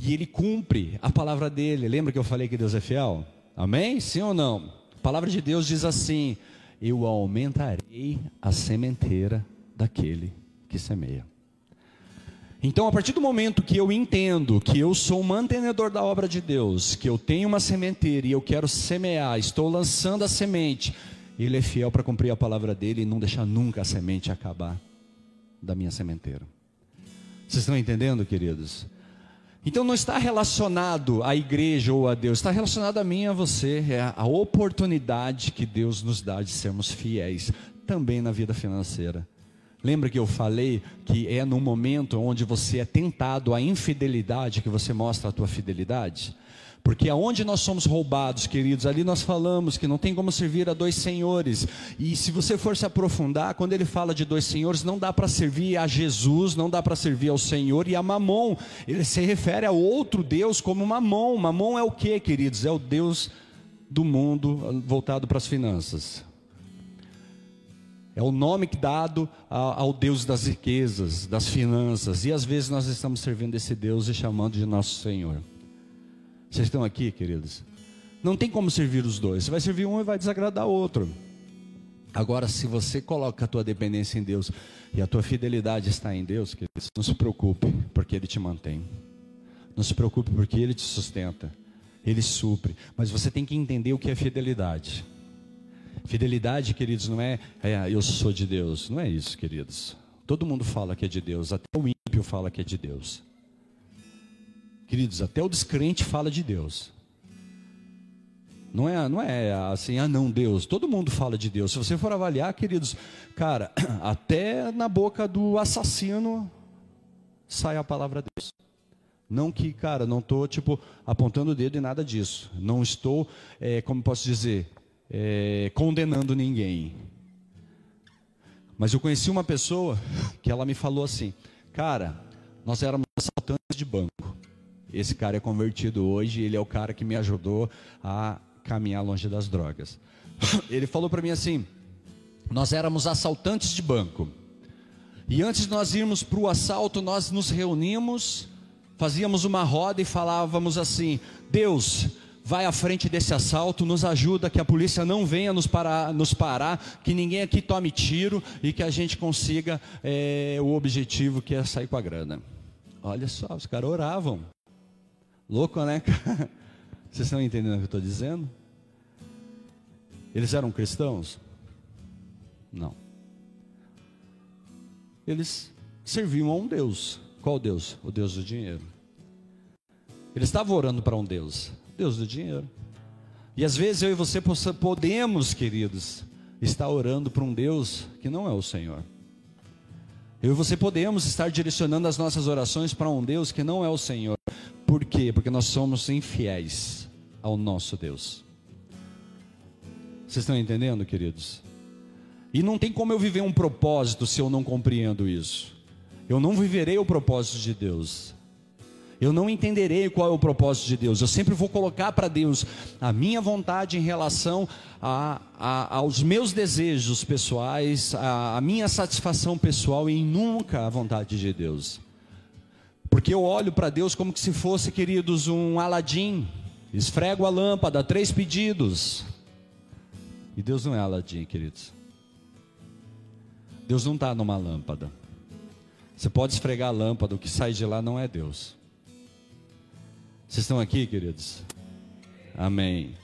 E Ele cumpre a palavra dele. Lembra que eu falei que Deus é fiel? Amém? Sim ou não? A palavra de Deus diz assim: Eu aumentarei a sementeira daquele que semeia. Então, a partir do momento que eu entendo que eu sou um mantenedor da obra de Deus, que eu tenho uma sementeira e eu quero semear, estou lançando a semente, Ele é fiel para cumprir a palavra dele e não deixar nunca a semente acabar da minha sementeira. Vocês estão entendendo, queridos? Então não está relacionado à igreja ou a Deus, está relacionado a mim e a você. É a oportunidade que Deus nos dá de sermos fiéis também na vida financeira. Lembra que eu falei que é no momento onde você é tentado à infidelidade que você mostra a tua fidelidade? Porque aonde nós somos roubados, queridos, ali nós falamos que não tem como servir a dois senhores. E se você for se aprofundar, quando ele fala de dois senhores, não dá para servir a Jesus, não dá para servir ao Senhor e a Mamon. Ele se refere a outro Deus como Mamon. Mamon é o que, queridos? É o Deus do mundo voltado para as finanças. É o nome dado ao Deus das riquezas, das finanças. E às vezes nós estamos servindo esse Deus e chamando de nosso Senhor. Vocês estão aqui, queridos? Não tem como servir os dois. Você vai servir um e vai desagradar o outro. Agora, se você coloca a tua dependência em Deus e a tua fidelidade está em Deus, queridos, não se preocupe, porque Ele te mantém. Não se preocupe, porque Ele te sustenta. Ele supre. Mas você tem que entender o que é fidelidade. Fidelidade, queridos, não é, é eu sou de Deus. Não é isso, queridos. Todo mundo fala que é de Deus, até o ímpio fala que é de Deus. Queridos, até o descrente fala de Deus. Não é, não é assim, ah não, Deus. Todo mundo fala de Deus. Se você for avaliar, queridos, cara, <clears throat> até na boca do assassino sai a palavra Deus. Não que, cara, não estou, tipo, apontando o dedo e nada disso. Não estou, é, como posso dizer, é, condenando ninguém. Mas eu conheci uma pessoa que ela me falou assim, cara, nós éramos assaltantes de banco. Esse cara é convertido hoje, ele é o cara que me ajudou a caminhar longe das drogas. <laughs> Ele falou para mim assim: nós éramos assaltantes de banco. E antes de nós irmos para o assalto, nós nos reunimos, fazíamos uma roda e falávamos assim: Deus, vai à frente desse assalto, nos ajuda, que a polícia não venha nos parar, nos parar que ninguém aqui tome tiro e que a gente consiga é, o objetivo que é sair com a grana. Olha só, os caras oravam. Louco, né? <laughs> Vocês estão entendendo o que eu estou dizendo? Eles eram cristãos? Não. Eles serviam a um Deus. Qual Deus? O Deus do dinheiro. Eles estavam orando para um Deus, Deus do dinheiro. E às vezes eu e você podemos, queridos, estar orando para um Deus que não é o Senhor. Eu e você podemos estar direcionando as nossas orações para um Deus que não é o Senhor. Por quê? Porque nós somos infiéis ao nosso Deus. Vocês estão entendendo, queridos? E não tem como eu viver um propósito se eu não compreendo isso. Eu não viverei o propósito de Deus. Eu não entenderei qual é o propósito de Deus. Eu sempre vou colocar para Deus a minha vontade em relação a, a, aos meus desejos pessoais, a, a minha satisfação pessoal e nunca a vontade de Deus. Porque eu olho para Deus como se fosse, queridos, um Aladim. Esfrego a lâmpada, três pedidos. E Deus não é Aladim, queridos. Deus não está numa lâmpada. Você pode esfregar a lâmpada, o que sai de lá não é Deus. Vocês estão aqui, queridos? Amém.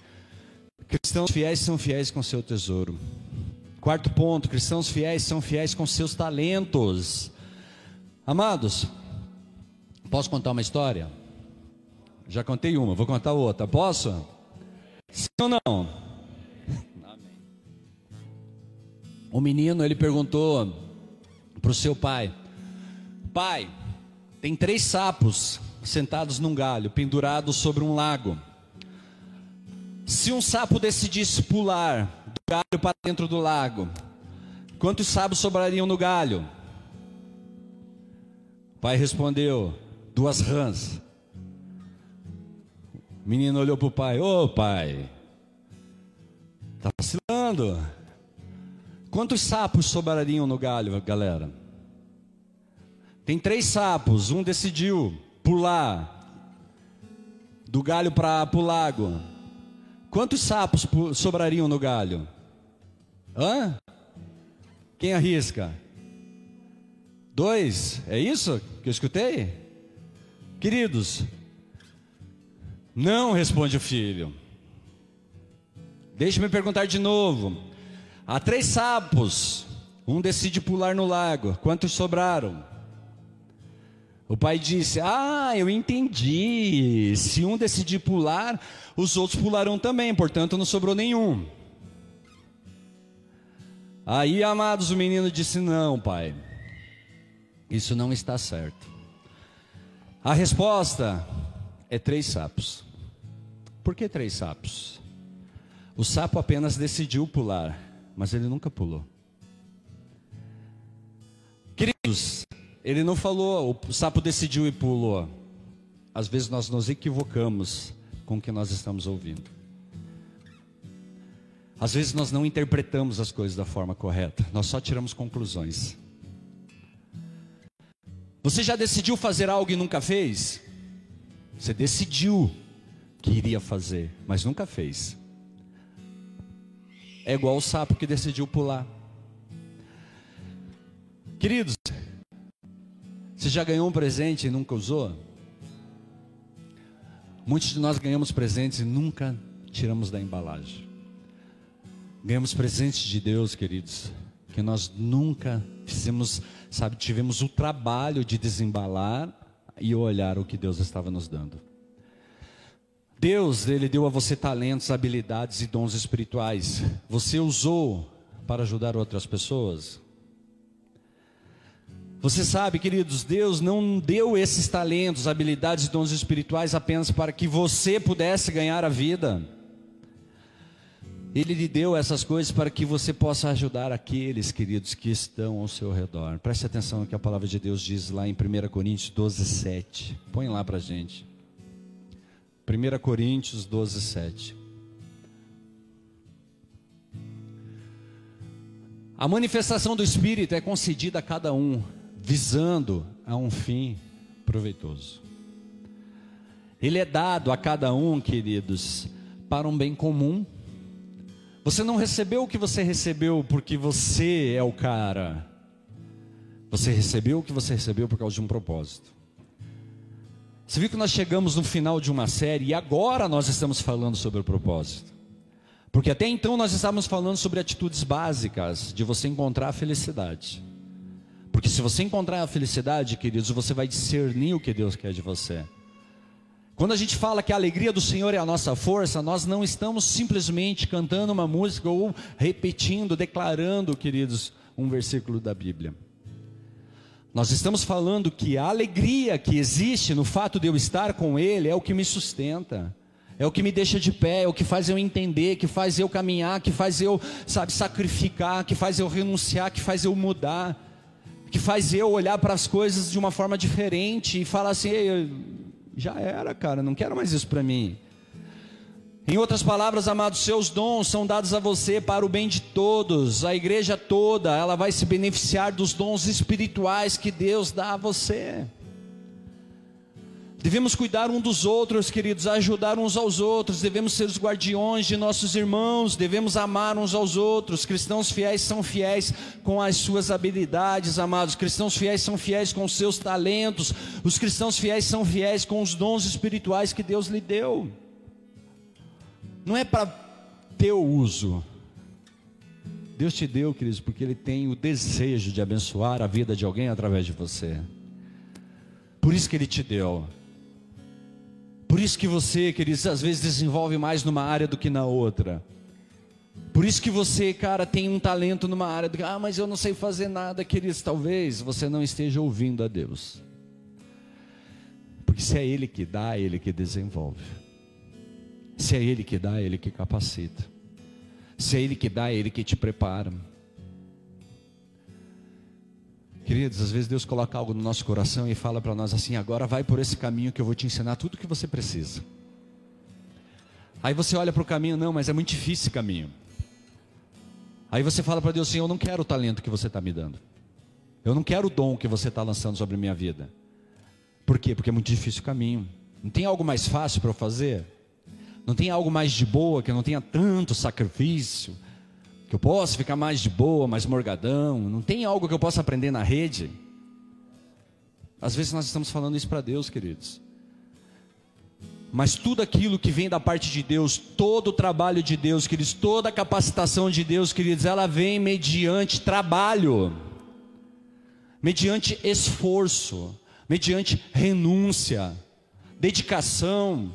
Cristãos fiéis são fiéis com seu tesouro. Quarto ponto: cristãos fiéis são fiéis com seus talentos. Amados, posso contar uma história? Já contei uma, vou contar outra. Posso? Sim ou não? Amém. O menino ele perguntou para o seu pai: Pai, tem três sapos sentados num galho, pendurados sobre um lago. Se um sapo decidisse pular do galho para dentro do lago, quantos sapos sobrariam no galho? O pai respondeu: duas rãs. O menino olhou para o pai: Ô oh, pai, está vacilando. Quantos sapos sobrariam no galho, galera? Tem três sapos, um decidiu pular do galho para o lago, quantos sapos sobrariam no galho? Hã? Quem arrisca? Dois? É isso que eu escutei? Queridos, não responde o filho. Deixe-me perguntar de novo. Há três sapos. Um decide pular no lago. Quantos sobraram? O pai disse: Ah, eu entendi. Se um decidir pular, os outros pularão também, portanto não sobrou nenhum. Aí, amados, o menino disse: Não, pai, isso não está certo. A resposta é três sapos. Por que três sapos? O sapo apenas decidiu pular, mas ele nunca pulou. Queridos, ele não falou, o sapo decidiu e pulou. Às vezes nós nos equivocamos com o que nós estamos ouvindo. Às vezes nós não interpretamos as coisas da forma correta, nós só tiramos conclusões. Você já decidiu fazer algo e nunca fez? Você decidiu que iria fazer, mas nunca fez. é igual o sapo que decidiu pular. Queridos, você já ganhou um presente e nunca usou? Muitos de nós ganhamos presentes e nunca tiramos da embalagem. Ganhamos presentes de Deus, queridos, que nós nunca fizemos, sabe, tivemos o trabalho de desembalar e olhar o que Deus estava nos dando. Deus, ele deu a você talentos, habilidades e dons espirituais. Você usou para ajudar outras pessoas? Você sabe, queridos, Deus não deu esses talentos, habilidades e dons espirituais apenas para que você pudesse ganhar a vida. Ele lhe deu essas coisas para que você possa ajudar aqueles, queridos, que estão ao seu redor. Preste atenção no que a palavra de Deus diz lá em 1 Coríntios 12, 7. Põe lá para gente. 1 Coríntios 12, 7. A manifestação do Espírito é concedida a cada um visando a um fim proveitoso. Ele é dado a cada um, queridos, para um bem comum. Você não recebeu o que você recebeu porque você é o cara. Você recebeu o que você recebeu por causa de um propósito. Você viu que nós chegamos no final de uma série e agora nós estamos falando sobre o propósito. Porque até então nós estávamos falando sobre atitudes básicas de você encontrar a felicidade. Porque se você encontrar a felicidade, queridos, você vai discernir o que Deus quer de você. Quando a gente fala que a alegria do Senhor é a nossa força, nós não estamos simplesmente cantando uma música ou repetindo, declarando, queridos, um versículo da Bíblia. Nós estamos falando que a alegria que existe no fato de eu estar com Ele é o que me sustenta, é o que me deixa de pé, é o que faz eu entender, que faz eu caminhar, que faz eu, sabe, sacrificar, que faz eu renunciar, que faz eu mudar que faz eu olhar para as coisas de uma forma diferente e falar assim: já era, cara, não quero mais isso para mim. Em outras palavras, amados, seus dons são dados a você para o bem de todos. A igreja toda, ela vai se beneficiar dos dons espirituais que Deus dá a você. Devemos cuidar um dos outros, queridos, ajudar uns aos outros, devemos ser os guardiões de nossos irmãos, devemos amar uns aos outros. Cristãos fiéis são fiéis com as suas habilidades, amados. Cristãos fiéis são fiéis com os seus talentos. Os cristãos fiéis são fiéis com os dons espirituais que Deus lhe deu. Não é para teu uso. Deus te deu, queridos, porque Ele tem o desejo de abençoar a vida de alguém através de você. Por isso que Ele te deu. Por isso que você, queridos, às vezes desenvolve mais numa área do que na outra. Por isso que você, cara, tem um talento numa área, do, ah, mas eu não sei fazer nada, queridos. Talvez você não esteja ouvindo a Deus. Porque se é Ele que dá, é Ele que desenvolve. Se é Ele que dá, é Ele que capacita. Se é Ele que dá, é Ele que te prepara. Queridos, às vezes Deus coloca algo no nosso coração e fala para nós assim: agora vai por esse caminho que eu vou te ensinar tudo o que você precisa. Aí você olha para o caminho, não, mas é muito difícil esse caminho. Aí você fala para Deus assim: eu não quero o talento que você está me dando. Eu não quero o dom que você está lançando sobre a minha vida. Por quê? Porque é muito difícil o caminho. Não tem algo mais fácil para eu fazer? Não tem algo mais de boa, que não tenha tanto sacrifício, eu possa ficar mais de boa, mais morgadão, não tem algo que eu possa aprender na rede? Às vezes nós estamos falando isso para Deus, queridos. Mas tudo aquilo que vem da parte de Deus, todo o trabalho de Deus, queridos, toda a capacitação de Deus, queridos, ela vem mediante trabalho, mediante esforço, mediante renúncia, dedicação.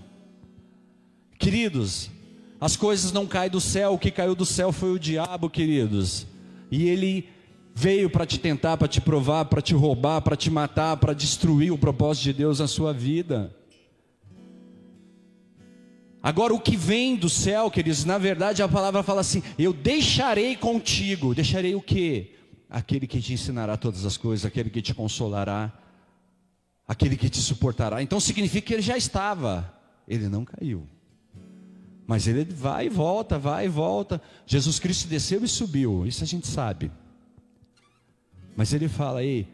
Queridos, as coisas não caem do céu, o que caiu do céu foi o diabo, queridos. E ele veio para te tentar, para te provar, para te roubar, para te matar, para destruir o propósito de Deus na sua vida. Agora, o que vem do céu, queridos, na verdade a palavra fala assim: Eu deixarei contigo. Deixarei o que? Aquele que te ensinará todas as coisas, aquele que te consolará, aquele que te suportará. Então significa que ele já estava, ele não caiu. Mas ele vai e volta, vai e volta. Jesus Cristo desceu e subiu, isso a gente sabe. Mas ele fala: Ei,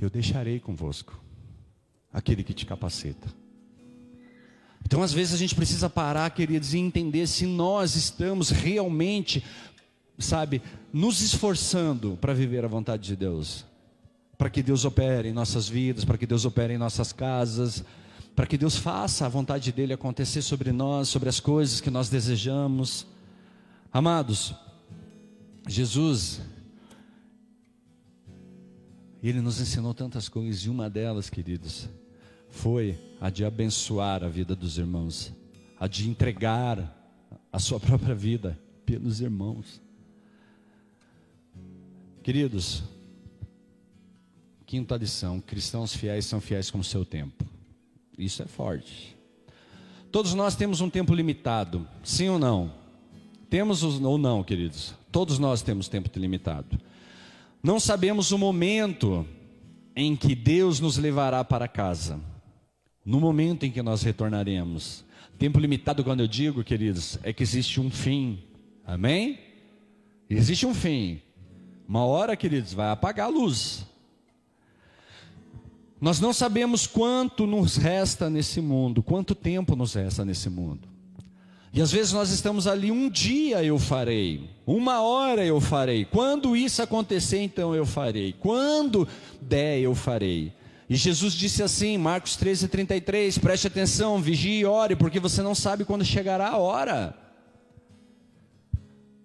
eu deixarei convosco aquele que te capacita. Então, às vezes, a gente precisa parar, queridos, e entender se nós estamos realmente, sabe, nos esforçando para viver a vontade de Deus. Para que Deus opere em nossas vidas, para que Deus opere em nossas casas, para que Deus faça a vontade dEle acontecer sobre nós, sobre as coisas que nós desejamos. Amados, Jesus, Ele nos ensinou tantas coisas, e uma delas, queridos, foi a de abençoar a vida dos irmãos, a de entregar a sua própria vida pelos irmãos. Queridos, quinta lição: cristãos fiéis são fiéis como seu tempo. Isso é forte. Todos nós temos um tempo limitado, sim ou não? Temos ou não, queridos? Todos nós temos tempo limitado. Não sabemos o momento em que Deus nos levará para casa no momento em que nós retornaremos. Tempo limitado, quando eu digo, queridos, é que existe um fim. Amém? Existe um fim. Uma hora, queridos, vai apagar a luz. Nós não sabemos quanto nos resta nesse mundo, quanto tempo nos resta nesse mundo. E às vezes nós estamos ali, um dia eu farei, uma hora eu farei, quando isso acontecer, então eu farei, quando der, eu farei. E Jesus disse assim, Marcos 13, 33, preste atenção, vigie e ore, porque você não sabe quando chegará a hora.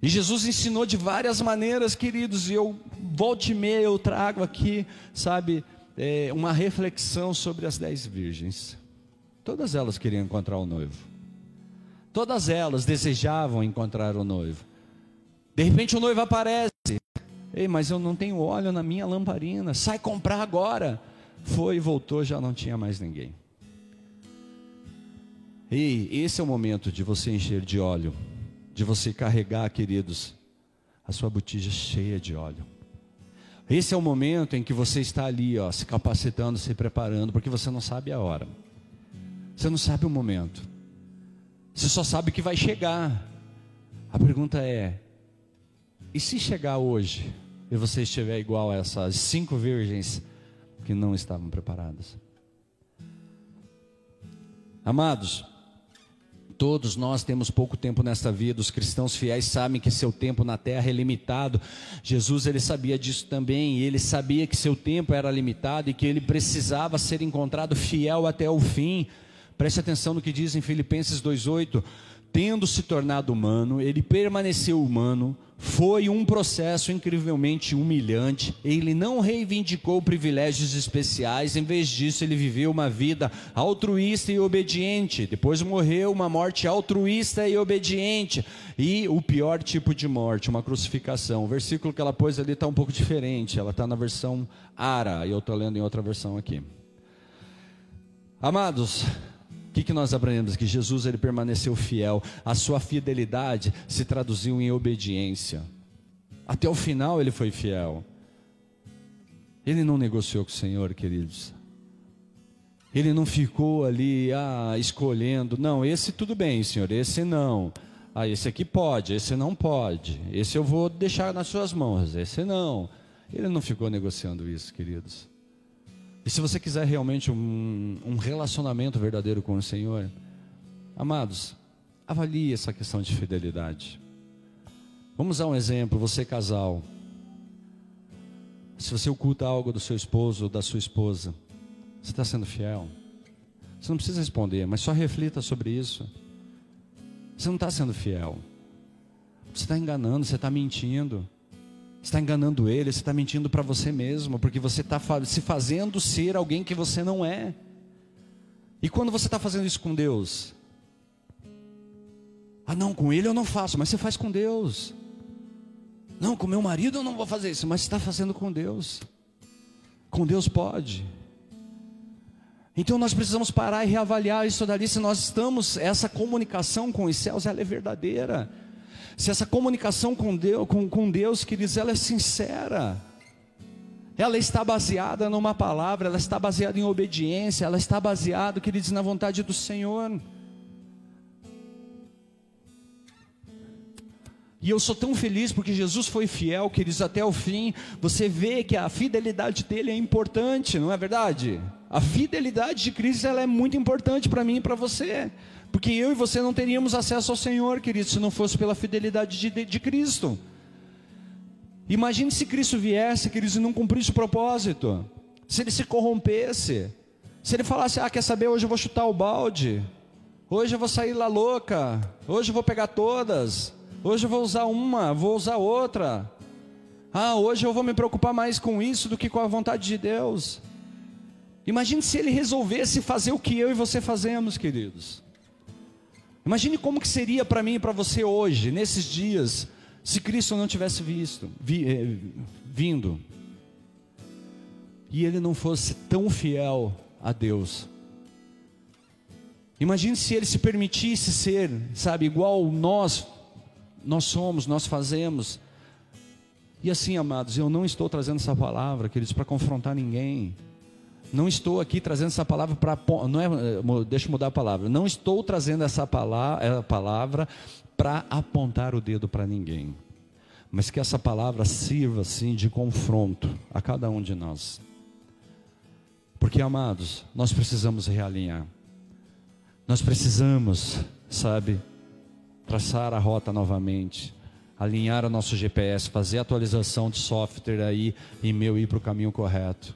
E Jesus ensinou de várias maneiras, queridos, e eu volte e meia eu trago aqui, sabe, é, uma reflexão sobre as dez virgens. Todas elas queriam encontrar o noivo. Todas elas desejavam encontrar o noivo. De repente o noivo aparece. Ei, mas eu não tenho óleo na minha lamparina. Sai comprar agora. Foi e voltou, já não tinha mais ninguém. E esse é o momento de você encher de óleo, de você carregar, queridos, a sua botija cheia de óleo. Esse é o momento em que você está ali, ó, se capacitando, se preparando, porque você não sabe a hora. Você não sabe o momento. Você só sabe que vai chegar. A pergunta é: e se chegar hoje e você estiver igual a essas cinco virgens que não estavam preparadas. Amados, todos nós temos pouco tempo nesta vida, os cristãos fiéis sabem que seu tempo na terra é limitado. Jesus ele sabia disso também, e ele sabia que seu tempo era limitado e que ele precisava ser encontrado fiel até o fim. Preste atenção no que diz em Filipenses 2:8 tendo se tornado humano, ele permaneceu humano, foi um processo incrivelmente humilhante. Ele não reivindicou privilégios especiais, em vez disso, ele viveu uma vida altruísta e obediente. Depois morreu uma morte altruísta e obediente. E o pior tipo de morte, uma crucificação. O versículo que ela pôs ali está um pouco diferente, ela está na versão Ara, e eu estou lendo em outra versão aqui. Amados, o que, que nós aprendemos? Que Jesus ele permaneceu fiel, a sua fidelidade se traduziu em obediência. Até o final ele foi fiel. Ele não negociou com o Senhor, queridos. Ele não ficou ali ah, escolhendo, não, esse tudo bem, Senhor, esse não. Ah, esse aqui pode, esse não pode. Esse eu vou deixar nas suas mãos, esse não. Ele não ficou negociando isso, queridos. E se você quiser realmente um, um relacionamento verdadeiro com o Senhor, amados, avalie essa questão de fidelidade. Vamos dar um exemplo, você casal. Se você oculta algo do seu esposo ou da sua esposa, você está sendo fiel? Você não precisa responder, mas só reflita sobre isso. Você não está sendo fiel. Você está enganando, você está mentindo está enganando ele, você está mentindo para você mesmo, porque você está se fazendo ser alguém que você não é. E quando você está fazendo isso com Deus? Ah, não, com ele eu não faço, mas você faz com Deus. Não, com meu marido eu não vou fazer isso, mas você está fazendo com Deus. Com Deus pode. Então nós precisamos parar e reavaliar isso dali, se nós estamos, essa comunicação com os céus, ela é verdadeira se essa comunicação com Deus, com, com Deus, queridos, ela é sincera, ela está baseada numa palavra, ela está baseada em obediência, ela está baseada, queridos, na vontade do Senhor. E eu sou tão feliz porque Jesus foi fiel, queridos, até o fim. Você vê que a fidelidade dele é importante, não é verdade? A fidelidade de Cristo ela é muito importante para mim e para você. Porque eu e você não teríamos acesso ao Senhor, querido, se não fosse pela fidelidade de, de, de Cristo. Imagine se Cristo viesse, queridos, e não cumprisse o propósito. Se ele se corrompesse. Se ele falasse, ah, quer saber, hoje eu vou chutar o balde. Hoje eu vou sair lá louca. Hoje eu vou pegar todas. Hoje eu vou usar uma, vou usar outra. Ah, hoje eu vou me preocupar mais com isso do que com a vontade de Deus. Imagine se ele resolvesse fazer o que eu e você fazemos, queridos. Imagine como que seria para mim e para você hoje, nesses dias, se Cristo não tivesse visto, vi, eh, vindo. E ele não fosse tão fiel a Deus. Imagine se ele se permitisse ser, sabe, igual nós nós somos, nós fazemos. E assim, amados, eu não estou trazendo essa palavra, queridos, para confrontar ninguém. Não estou aqui trazendo essa palavra para. Não é, eh, deixa eu mudar a palavra. Não estou trazendo essa palavra, palavra para apontar o dedo para ninguém. Mas que essa palavra sirva, assim, de confronto a cada um de nós. Porque, amados, nós precisamos realinhar. Nós precisamos, sabe, traçar a rota novamente alinhar o nosso GPS, fazer atualização de software aí e meu ir para o caminho correto.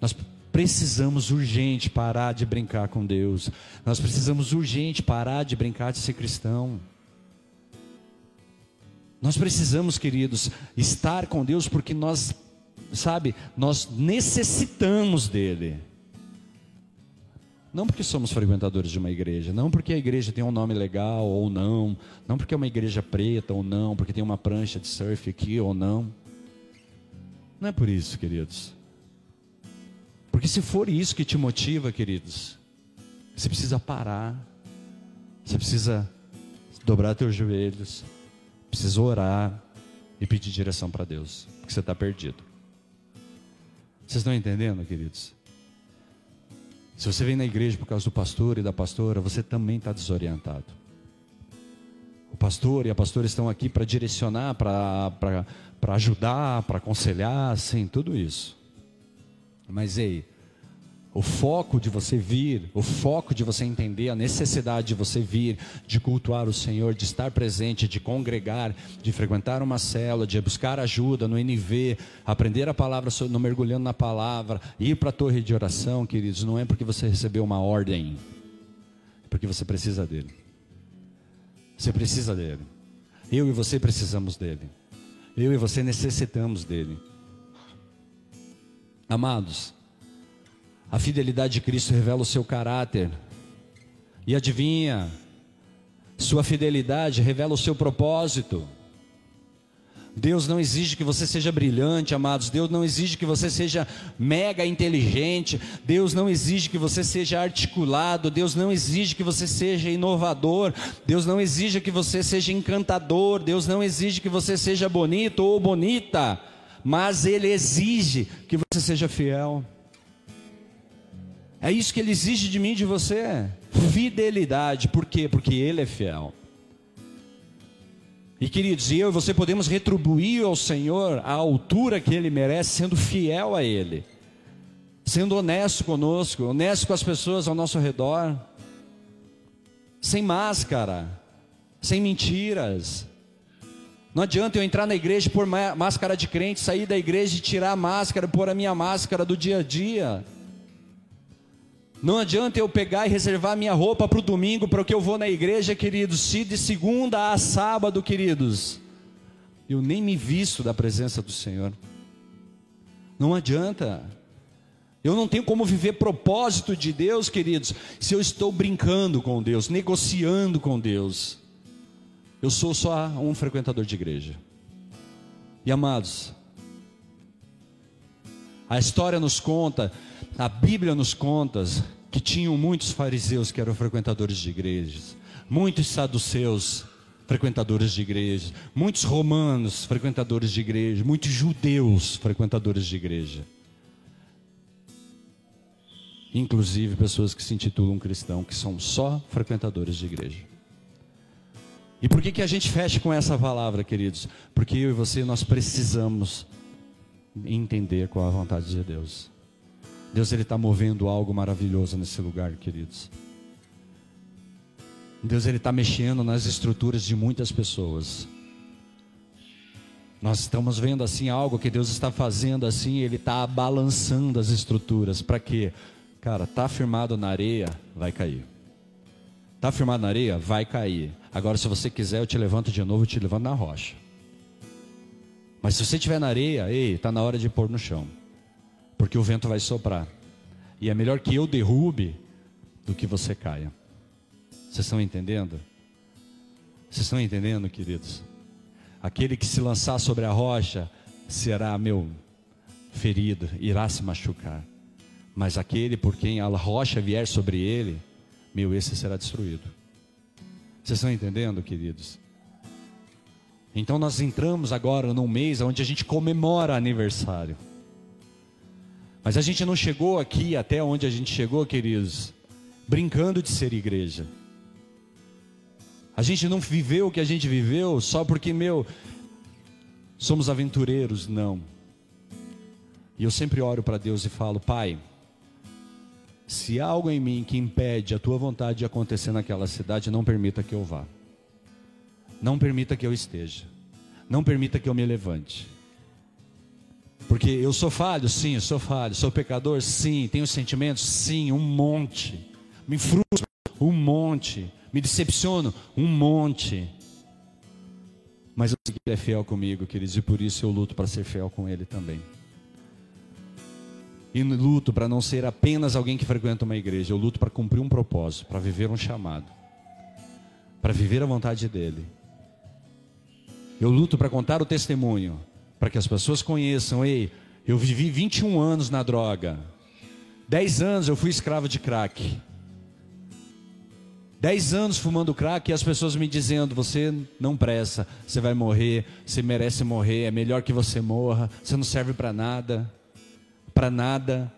Nós precisamos urgente parar de brincar com Deus. Nós precisamos urgente parar de brincar de ser cristão. Nós precisamos, queridos, estar com Deus porque nós, sabe, nós necessitamos dele. Não porque somos frequentadores de uma igreja, não porque a igreja tem um nome legal ou não, não porque é uma igreja preta ou não, porque tem uma prancha de surf aqui ou não. Não é por isso, queridos. Porque se for isso que te motiva, queridos, você precisa parar, você precisa dobrar teus joelhos, precisa orar e pedir direção para Deus, porque você está perdido. Vocês estão entendendo, queridos? Se você vem na igreja por causa do pastor e da pastora, você também está desorientado. O pastor e a pastora estão aqui para direcionar, para ajudar, para aconselhar, sim, tudo isso. Mas ei, o foco de você vir, o foco de você entender a necessidade de você vir, de cultuar o Senhor, de estar presente, de congregar, de frequentar uma célula, de buscar ajuda no NV, aprender a palavra, no mergulhando na palavra, ir para a torre de oração, queridos, não é porque você recebeu uma ordem, é porque você precisa dele. Você precisa dele. Eu e você precisamos dele. Eu e você necessitamos dele. Amados, a fidelidade de Cristo revela o seu caráter. E adivinha, sua fidelidade revela o seu propósito. Deus não exige que você seja brilhante, amados. Deus não exige que você seja mega inteligente. Deus não exige que você seja articulado. Deus não exige que você seja inovador. Deus não exige que você seja encantador. Deus não exige que você seja bonito ou bonita mas Ele exige que você seja fiel. É isso que Ele exige de mim de você: fidelidade. Por quê? Porque Ele é fiel. E queridos, eu e você podemos retribuir ao Senhor a altura que Ele merece, sendo fiel a Ele, sendo honesto conosco, honesto com as pessoas ao nosso redor, sem máscara, sem mentiras, não adianta eu entrar na igreja por máscara de crente, sair da igreja e tirar a máscara, pôr a minha máscara do dia a dia. Não adianta eu pegar e reservar minha roupa para o domingo, para o que eu vou na igreja, queridos, se de segunda a sábado, queridos, eu nem me visto da presença do Senhor. Não adianta. Eu não tenho como viver propósito de Deus, queridos, se eu estou brincando com Deus, negociando com Deus. Eu sou só um frequentador de igreja. E amados, a história nos conta, a Bíblia nos conta que tinham muitos fariseus que eram frequentadores de igrejas, muitos saduceus frequentadores de igrejas, muitos romanos frequentadores de igreja, muitos judeus frequentadores de igreja. Inclusive pessoas que se intitulam cristão, que são só frequentadores de igreja. E por que, que a gente fecha com essa palavra, queridos? Porque eu e você nós precisamos entender qual é a vontade de Deus. Deus ele está movendo algo maravilhoso nesse lugar, queridos. Deus ele está mexendo nas estruturas de muitas pessoas. Nós estamos vendo assim algo que Deus está fazendo assim, Ele está balançando as estruturas. Para quê? Cara, tá firmado na areia, vai cair. Tá firmado na areia, vai cair. Agora, se você quiser, eu te levanto de novo, eu te levanto na rocha. Mas se você estiver na areia, ei, está na hora de pôr no chão porque o vento vai soprar. E é melhor que eu derrube do que você caia. Vocês estão entendendo? Vocês estão entendendo, queridos? Aquele que se lançar sobre a rocha será, meu, ferido, irá se machucar. Mas aquele por quem a rocha vier sobre ele, meu, esse será destruído. Vocês estão entendendo, queridos? Então nós entramos agora num mês onde a gente comemora aniversário. Mas a gente não chegou aqui até onde a gente chegou, queridos, brincando de ser igreja. A gente não viveu o que a gente viveu só porque, meu, somos aventureiros, não. E eu sempre oro para Deus e falo, Pai, se há algo em mim que impede a tua vontade de acontecer naquela cidade, não permita que eu vá. Não permita que eu esteja. Não permita que eu me levante. Porque eu sou falho, sim, eu sou falho. Sou pecador, sim. Tenho sentimentos, sim, um monte. Me frustro, um monte. Me decepciono, um monte. Mas que Ele é fiel comigo, queridos, e por isso eu luto para ser fiel com Ele também. E luto para não ser apenas alguém que frequenta uma igreja. Eu luto para cumprir um propósito, para viver um chamado, para viver a vontade dEle. Eu luto para contar o testemunho para que as pessoas conheçam, ei, eu vivi 21 anos na droga. 10 anos eu fui escravo de crack. 10 anos fumando crack e as pessoas me dizendo: você não presta, você vai morrer, você merece morrer, é melhor que você morra, você não serve para nada, para nada.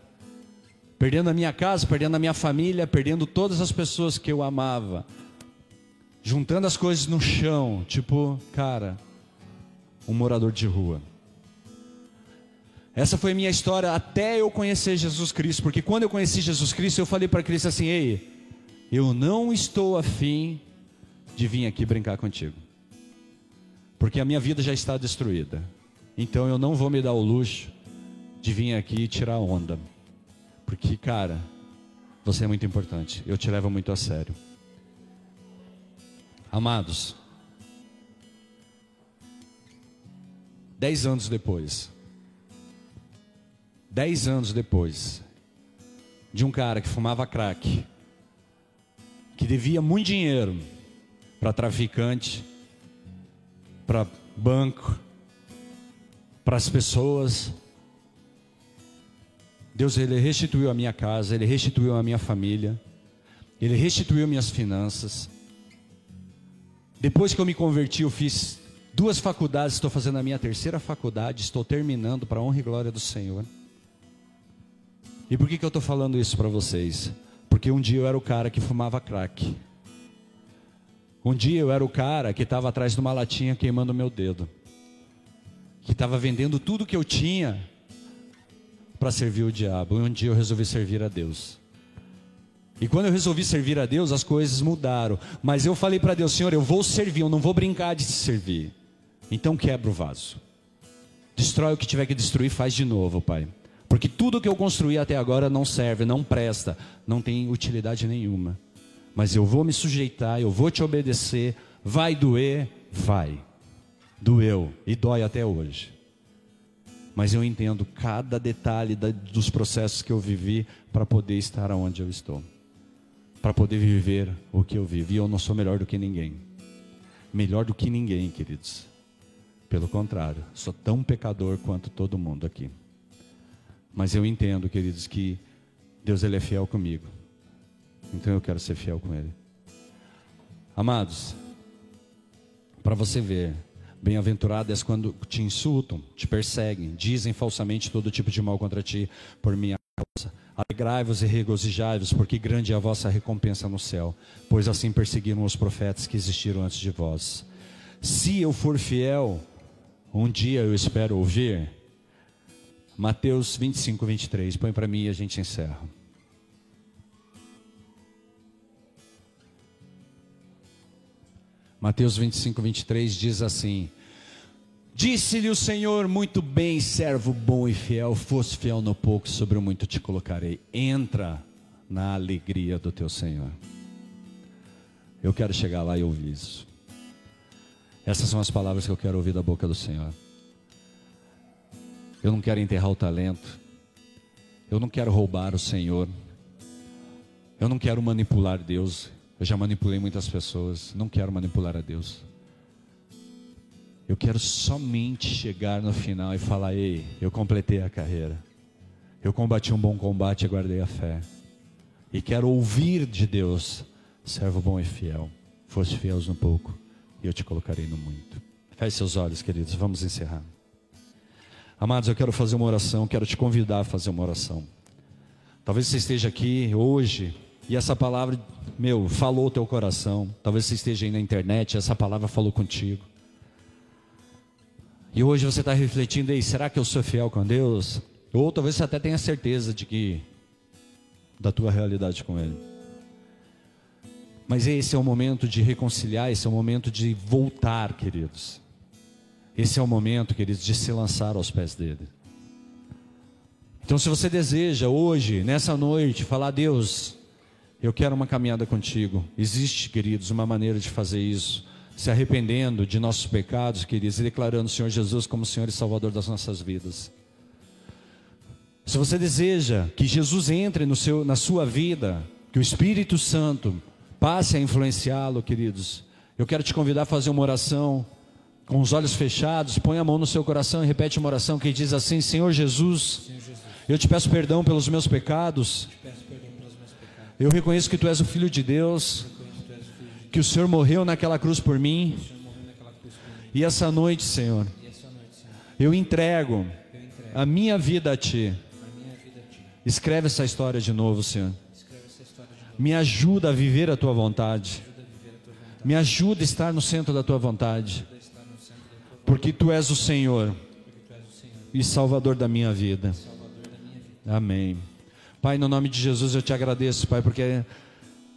Perdendo a minha casa, perdendo a minha família, perdendo todas as pessoas que eu amava, juntando as coisas no chão, tipo, cara, um morador de rua. Essa foi a minha história até eu conhecer Jesus Cristo, porque quando eu conheci Jesus Cristo, eu falei para Cristo assim: ei, eu não estou afim de vir aqui brincar contigo, porque a minha vida já está destruída, então eu não vou me dar o luxo de vir aqui tirar onda, porque, cara, você é muito importante, eu te levo muito a sério. Amados, dez anos depois, Dez anos depois, de um cara que fumava crack, que devia muito dinheiro para traficante, para banco, para as pessoas. Deus ele restituiu a minha casa, ele restituiu a minha família, ele restituiu minhas finanças. Depois que eu me converti, eu fiz duas faculdades, estou fazendo a minha terceira faculdade, estou terminando para a honra e glória do Senhor. E por que, que eu estou falando isso para vocês? Porque um dia eu era o cara que fumava crack. Um dia eu era o cara que estava atrás de uma latinha queimando meu dedo. Que estava vendendo tudo que eu tinha para servir o diabo. E um dia eu resolvi servir a Deus. E quando eu resolvi servir a Deus, as coisas mudaram. Mas eu falei para Deus, Senhor, eu vou servir, eu não vou brincar de servir. Então quebra o vaso. Destrói o que tiver que destruir, faz de novo, Pai. Porque tudo que eu construí até agora não serve, não presta, não tem utilidade nenhuma. Mas eu vou me sujeitar, eu vou te obedecer, vai doer, vai. Doeu e dói até hoje. Mas eu entendo cada detalhe da, dos processos que eu vivi para poder estar onde eu estou. Para poder viver o que eu vivi. E eu não sou melhor do que ninguém. Melhor do que ninguém, queridos. Pelo contrário, sou tão pecador quanto todo mundo aqui. Mas eu entendo, queridos, que Deus ele é fiel comigo. Então eu quero ser fiel com Ele. Amados, para você ver, bem-aventurado és quando te insultam, te perseguem, dizem falsamente todo tipo de mal contra ti por minha causa. Alegrai-vos e regozijai-vos, porque grande é a vossa recompensa no céu, pois assim perseguiram os profetas que existiram antes de vós. Se eu for fiel, um dia eu espero ouvir Mateus 25, 23. Põe para mim e a gente encerra. Mateus 25, 23 diz assim: Disse-lhe o Senhor, muito bem, servo bom e fiel, fosse fiel no pouco, sobre o muito te colocarei. Entra na alegria do teu Senhor. Eu quero chegar lá e ouvir isso. Essas são as palavras que eu quero ouvir da boca do Senhor. Eu não quero enterrar o talento. Eu não quero roubar o Senhor. Eu não quero manipular Deus. Eu já manipulei muitas pessoas. Não quero manipular a Deus. Eu quero somente chegar no final e falar: Ei, eu completei a carreira. Eu combati um bom combate e guardei a fé. E quero ouvir de Deus: servo bom e fiel. Fosse fiel no pouco, e eu te colocarei no muito. Feche seus olhos, queridos. Vamos encerrar. Amados, eu quero fazer uma oração. Quero te convidar a fazer uma oração. Talvez você esteja aqui hoje e essa palavra, meu, falou o teu coração. Talvez você esteja aí na internet, essa palavra falou contigo. E hoje você está refletindo aí, será que eu sou fiel com Deus? Ou talvez você até tenha certeza de que da tua realidade com Ele. Mas esse é o momento de reconciliar, esse é o momento de voltar, queridos. Esse é o momento, queridos, de se lançar aos pés dele. Então, se você deseja hoje, nessa noite, falar, Deus, eu quero uma caminhada contigo. Existe, queridos, uma maneira de fazer isso se arrependendo de nossos pecados, queridos, e declarando o Senhor Jesus como Senhor e Salvador das nossas vidas. Se você deseja que Jesus entre no seu, na sua vida, que o Espírito Santo passe a influenciá-lo, queridos, eu quero te convidar a fazer uma oração com os olhos fechados, põe a mão no seu coração e repete uma oração que diz assim: Senhor Jesus, Senhor Jesus eu te peço perdão pelos meus pecados. Eu reconheço que tu és o Filho de Deus que o Senhor morreu naquela cruz por mim. E essa noite, Senhor, eu entrego a minha vida a Ti. Escreve essa história de novo, Senhor. Me ajuda a viver a Tua vontade. Me ajuda a estar no centro da Tua vontade. Porque Tu és o Senhor e Salvador da minha vida. Amém. Pai, no nome de Jesus eu te agradeço, Pai, porque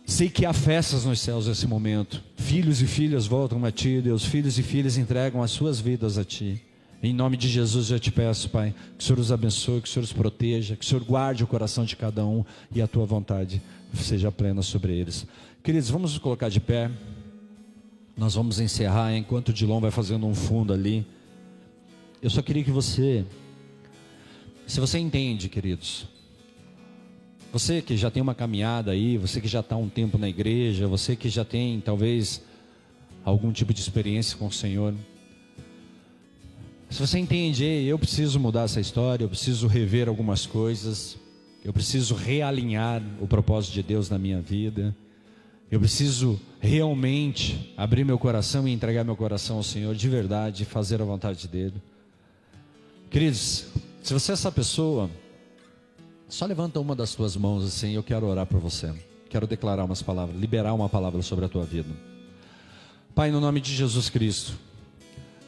Sei que há festas nos céus nesse momento. Filhos e filhas voltam a Ti, Deus. Filhos e filhas entregam as suas vidas a Ti. Em nome de Jesus eu te peço, Pai, que o Senhor os abençoe, que o Senhor os proteja, que o Senhor guarde o coração de cada um e a Tua vontade seja plena sobre eles. Queridos, vamos nos colocar de pé. Nós vamos encerrar enquanto o Dilon vai fazendo um fundo ali. Eu só queria que você, se você entende, queridos, você que já tem uma caminhada aí, você que já está um tempo na igreja, você que já tem talvez algum tipo de experiência com o Senhor. Se você entende, eu preciso mudar essa história, eu preciso rever algumas coisas, eu preciso realinhar o propósito de Deus na minha vida, eu preciso realmente abrir meu coração e entregar meu coração ao Senhor de verdade, fazer a vontade dEle. Queridos, se você é essa pessoa, só levanta uma das tuas mãos assim, eu quero orar por você. Quero declarar umas palavras, liberar uma palavra sobre a tua vida. Pai, no nome de Jesus Cristo,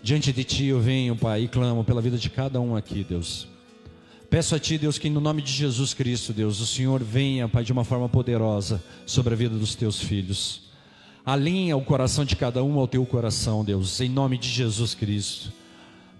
diante de ti eu venho, Pai, e clamo pela vida de cada um aqui, Deus. Peço a Ti, Deus, que no nome de Jesus Cristo, Deus, o Senhor venha, Pai, de uma forma poderosa sobre a vida dos Teus filhos. Alinha o coração de cada um ao Teu coração, Deus, em nome de Jesus Cristo.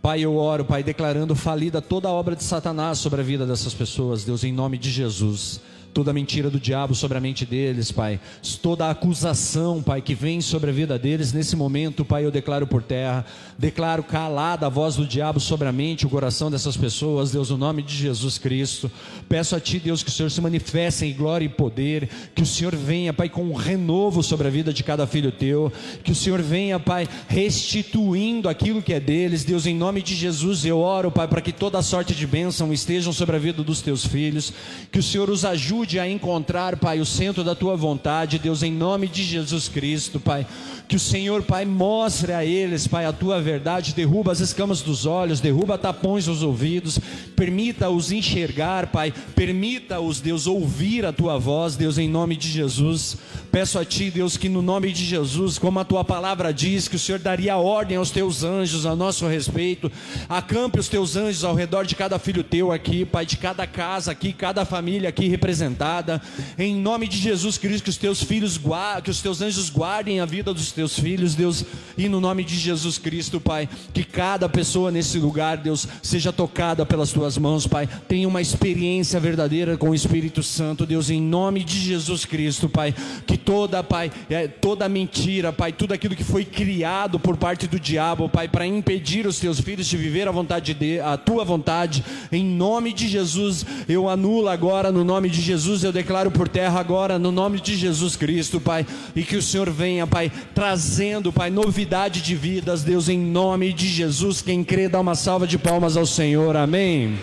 Pai, eu oro, Pai, declarando falida toda a obra de Satanás sobre a vida dessas pessoas, Deus, em nome de Jesus toda mentira do diabo sobre a mente deles, Pai, toda acusação, Pai, que vem sobre a vida deles, nesse momento, Pai, eu declaro por terra, declaro calada a voz do diabo sobre a mente, o coração dessas pessoas, Deus, no nome de Jesus Cristo, peço a Ti, Deus, que o Senhor se manifeste em glória e poder, que o Senhor venha, Pai, com um renovo sobre a vida de cada filho Teu, que o Senhor venha, Pai, restituindo aquilo que é deles, Deus, em nome de Jesus, eu oro, Pai, para que toda sorte de bênção estejam sobre a vida dos Teus filhos, que o Senhor os ajude ajude a encontrar, Pai, o centro da tua vontade, Deus, em nome de Jesus Cristo, Pai. Que o Senhor, Pai, mostre a eles, Pai, a tua verdade, derruba as escamas dos olhos, derruba tapões dos ouvidos, permita-os enxergar, Pai, permita-os, Deus, ouvir a tua voz, Deus, em nome de Jesus. Peço a Ti, Deus, que no nome de Jesus, como a Tua palavra diz, que o Senhor daria ordem aos Teus anjos a nosso respeito. Acampe os Teus anjos ao redor de cada filho Teu aqui, Pai, de cada casa aqui, cada família aqui representada. Em nome de Jesus Cristo, que os Teus filhos guardem, que os Teus anjos guardem a vida dos Teus filhos, Deus. E no nome de Jesus Cristo, Pai, que cada pessoa nesse lugar, Deus, seja tocada pelas Tuas mãos, Pai. Tenha uma experiência verdadeira com o Espírito Santo, Deus, em nome de Jesus Cristo, Pai. Que toda, Pai, é, toda mentira, Pai, tudo aquilo que foi criado por parte do diabo, Pai, para impedir os teus filhos de viver a vontade de a tua vontade, em nome de Jesus, eu anulo agora, no nome de Jesus, eu declaro por terra agora, no nome de Jesus Cristo, Pai, e que o Senhor venha, Pai, trazendo, Pai, novidade de vidas, Deus, em nome de Jesus. Quem crê, dá uma salva de palmas ao Senhor, amém.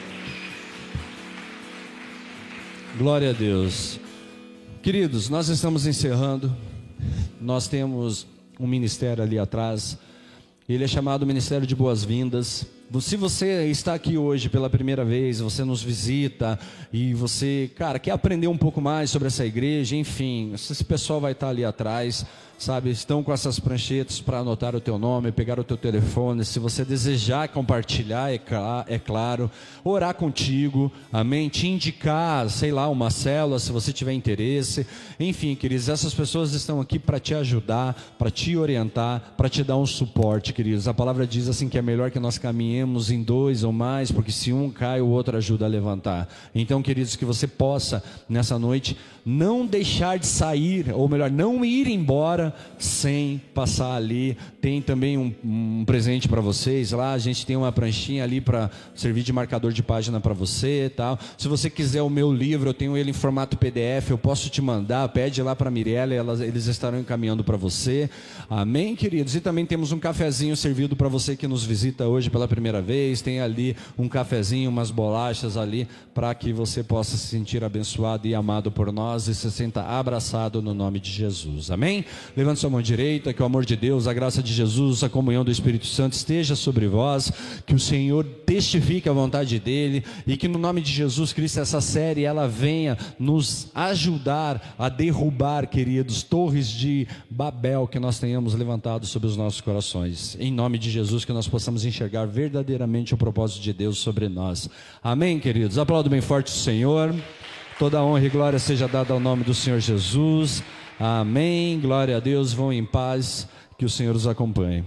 Glória a Deus. Queridos, nós estamos encerrando. Nós temos um ministério ali atrás. Ele é chamado Ministério de Boas-Vindas. Se você está aqui hoje pela primeira vez, você nos visita e você, cara, quer aprender um pouco mais sobre essa igreja, enfim, esse pessoal vai estar ali atrás sabe, estão com essas pranchetas para anotar o teu nome, pegar o teu telefone, se você desejar compartilhar, é, é, claro, orar contigo, amém, te indicar, sei lá, uma célula, se você tiver interesse, enfim, queridos, essas pessoas estão aqui para te ajudar, para te orientar, para te dar um suporte, queridos, a palavra diz assim que é melhor que nós caminhemos em dois ou mais, porque se um cai, o outro ajuda a levantar, então, queridos, que você possa, nessa noite, não deixar de sair, ou melhor, não ir embora sem passar ali. Tem também um, um presente para vocês lá. A gente tem uma pranchinha ali para servir de marcador de página para você, tal. Se você quiser o meu livro, eu tenho ele em formato PDF. Eu posso te mandar. Pede lá para a Mirella, elas, eles estarão encaminhando para você. Amém, queridos. E também temos um cafezinho servido para você que nos visita hoje pela primeira vez. Tem ali um cafezinho, umas bolachas ali para que você possa se sentir abençoado e amado por nós e se sinta abraçado no nome de Jesus. Amém? Levante sua mão direita, que o amor de Deus, a graça de Jesus, a comunhão do Espírito Santo esteja sobre vós, que o Senhor testifique a vontade dele e que no nome de Jesus Cristo essa série ela venha nos ajudar a derrubar, queridos, torres de Babel que nós tenhamos levantado sobre os nossos corações. Em nome de Jesus que nós possamos enxergar verdadeiramente o propósito de Deus sobre nós. Amém, queridos. Aplaudo bem forte o Senhor. Toda honra e glória seja dada ao nome do Senhor Jesus. Amém. Glória a Deus. Vão em paz. Que o Senhor os acompanhe.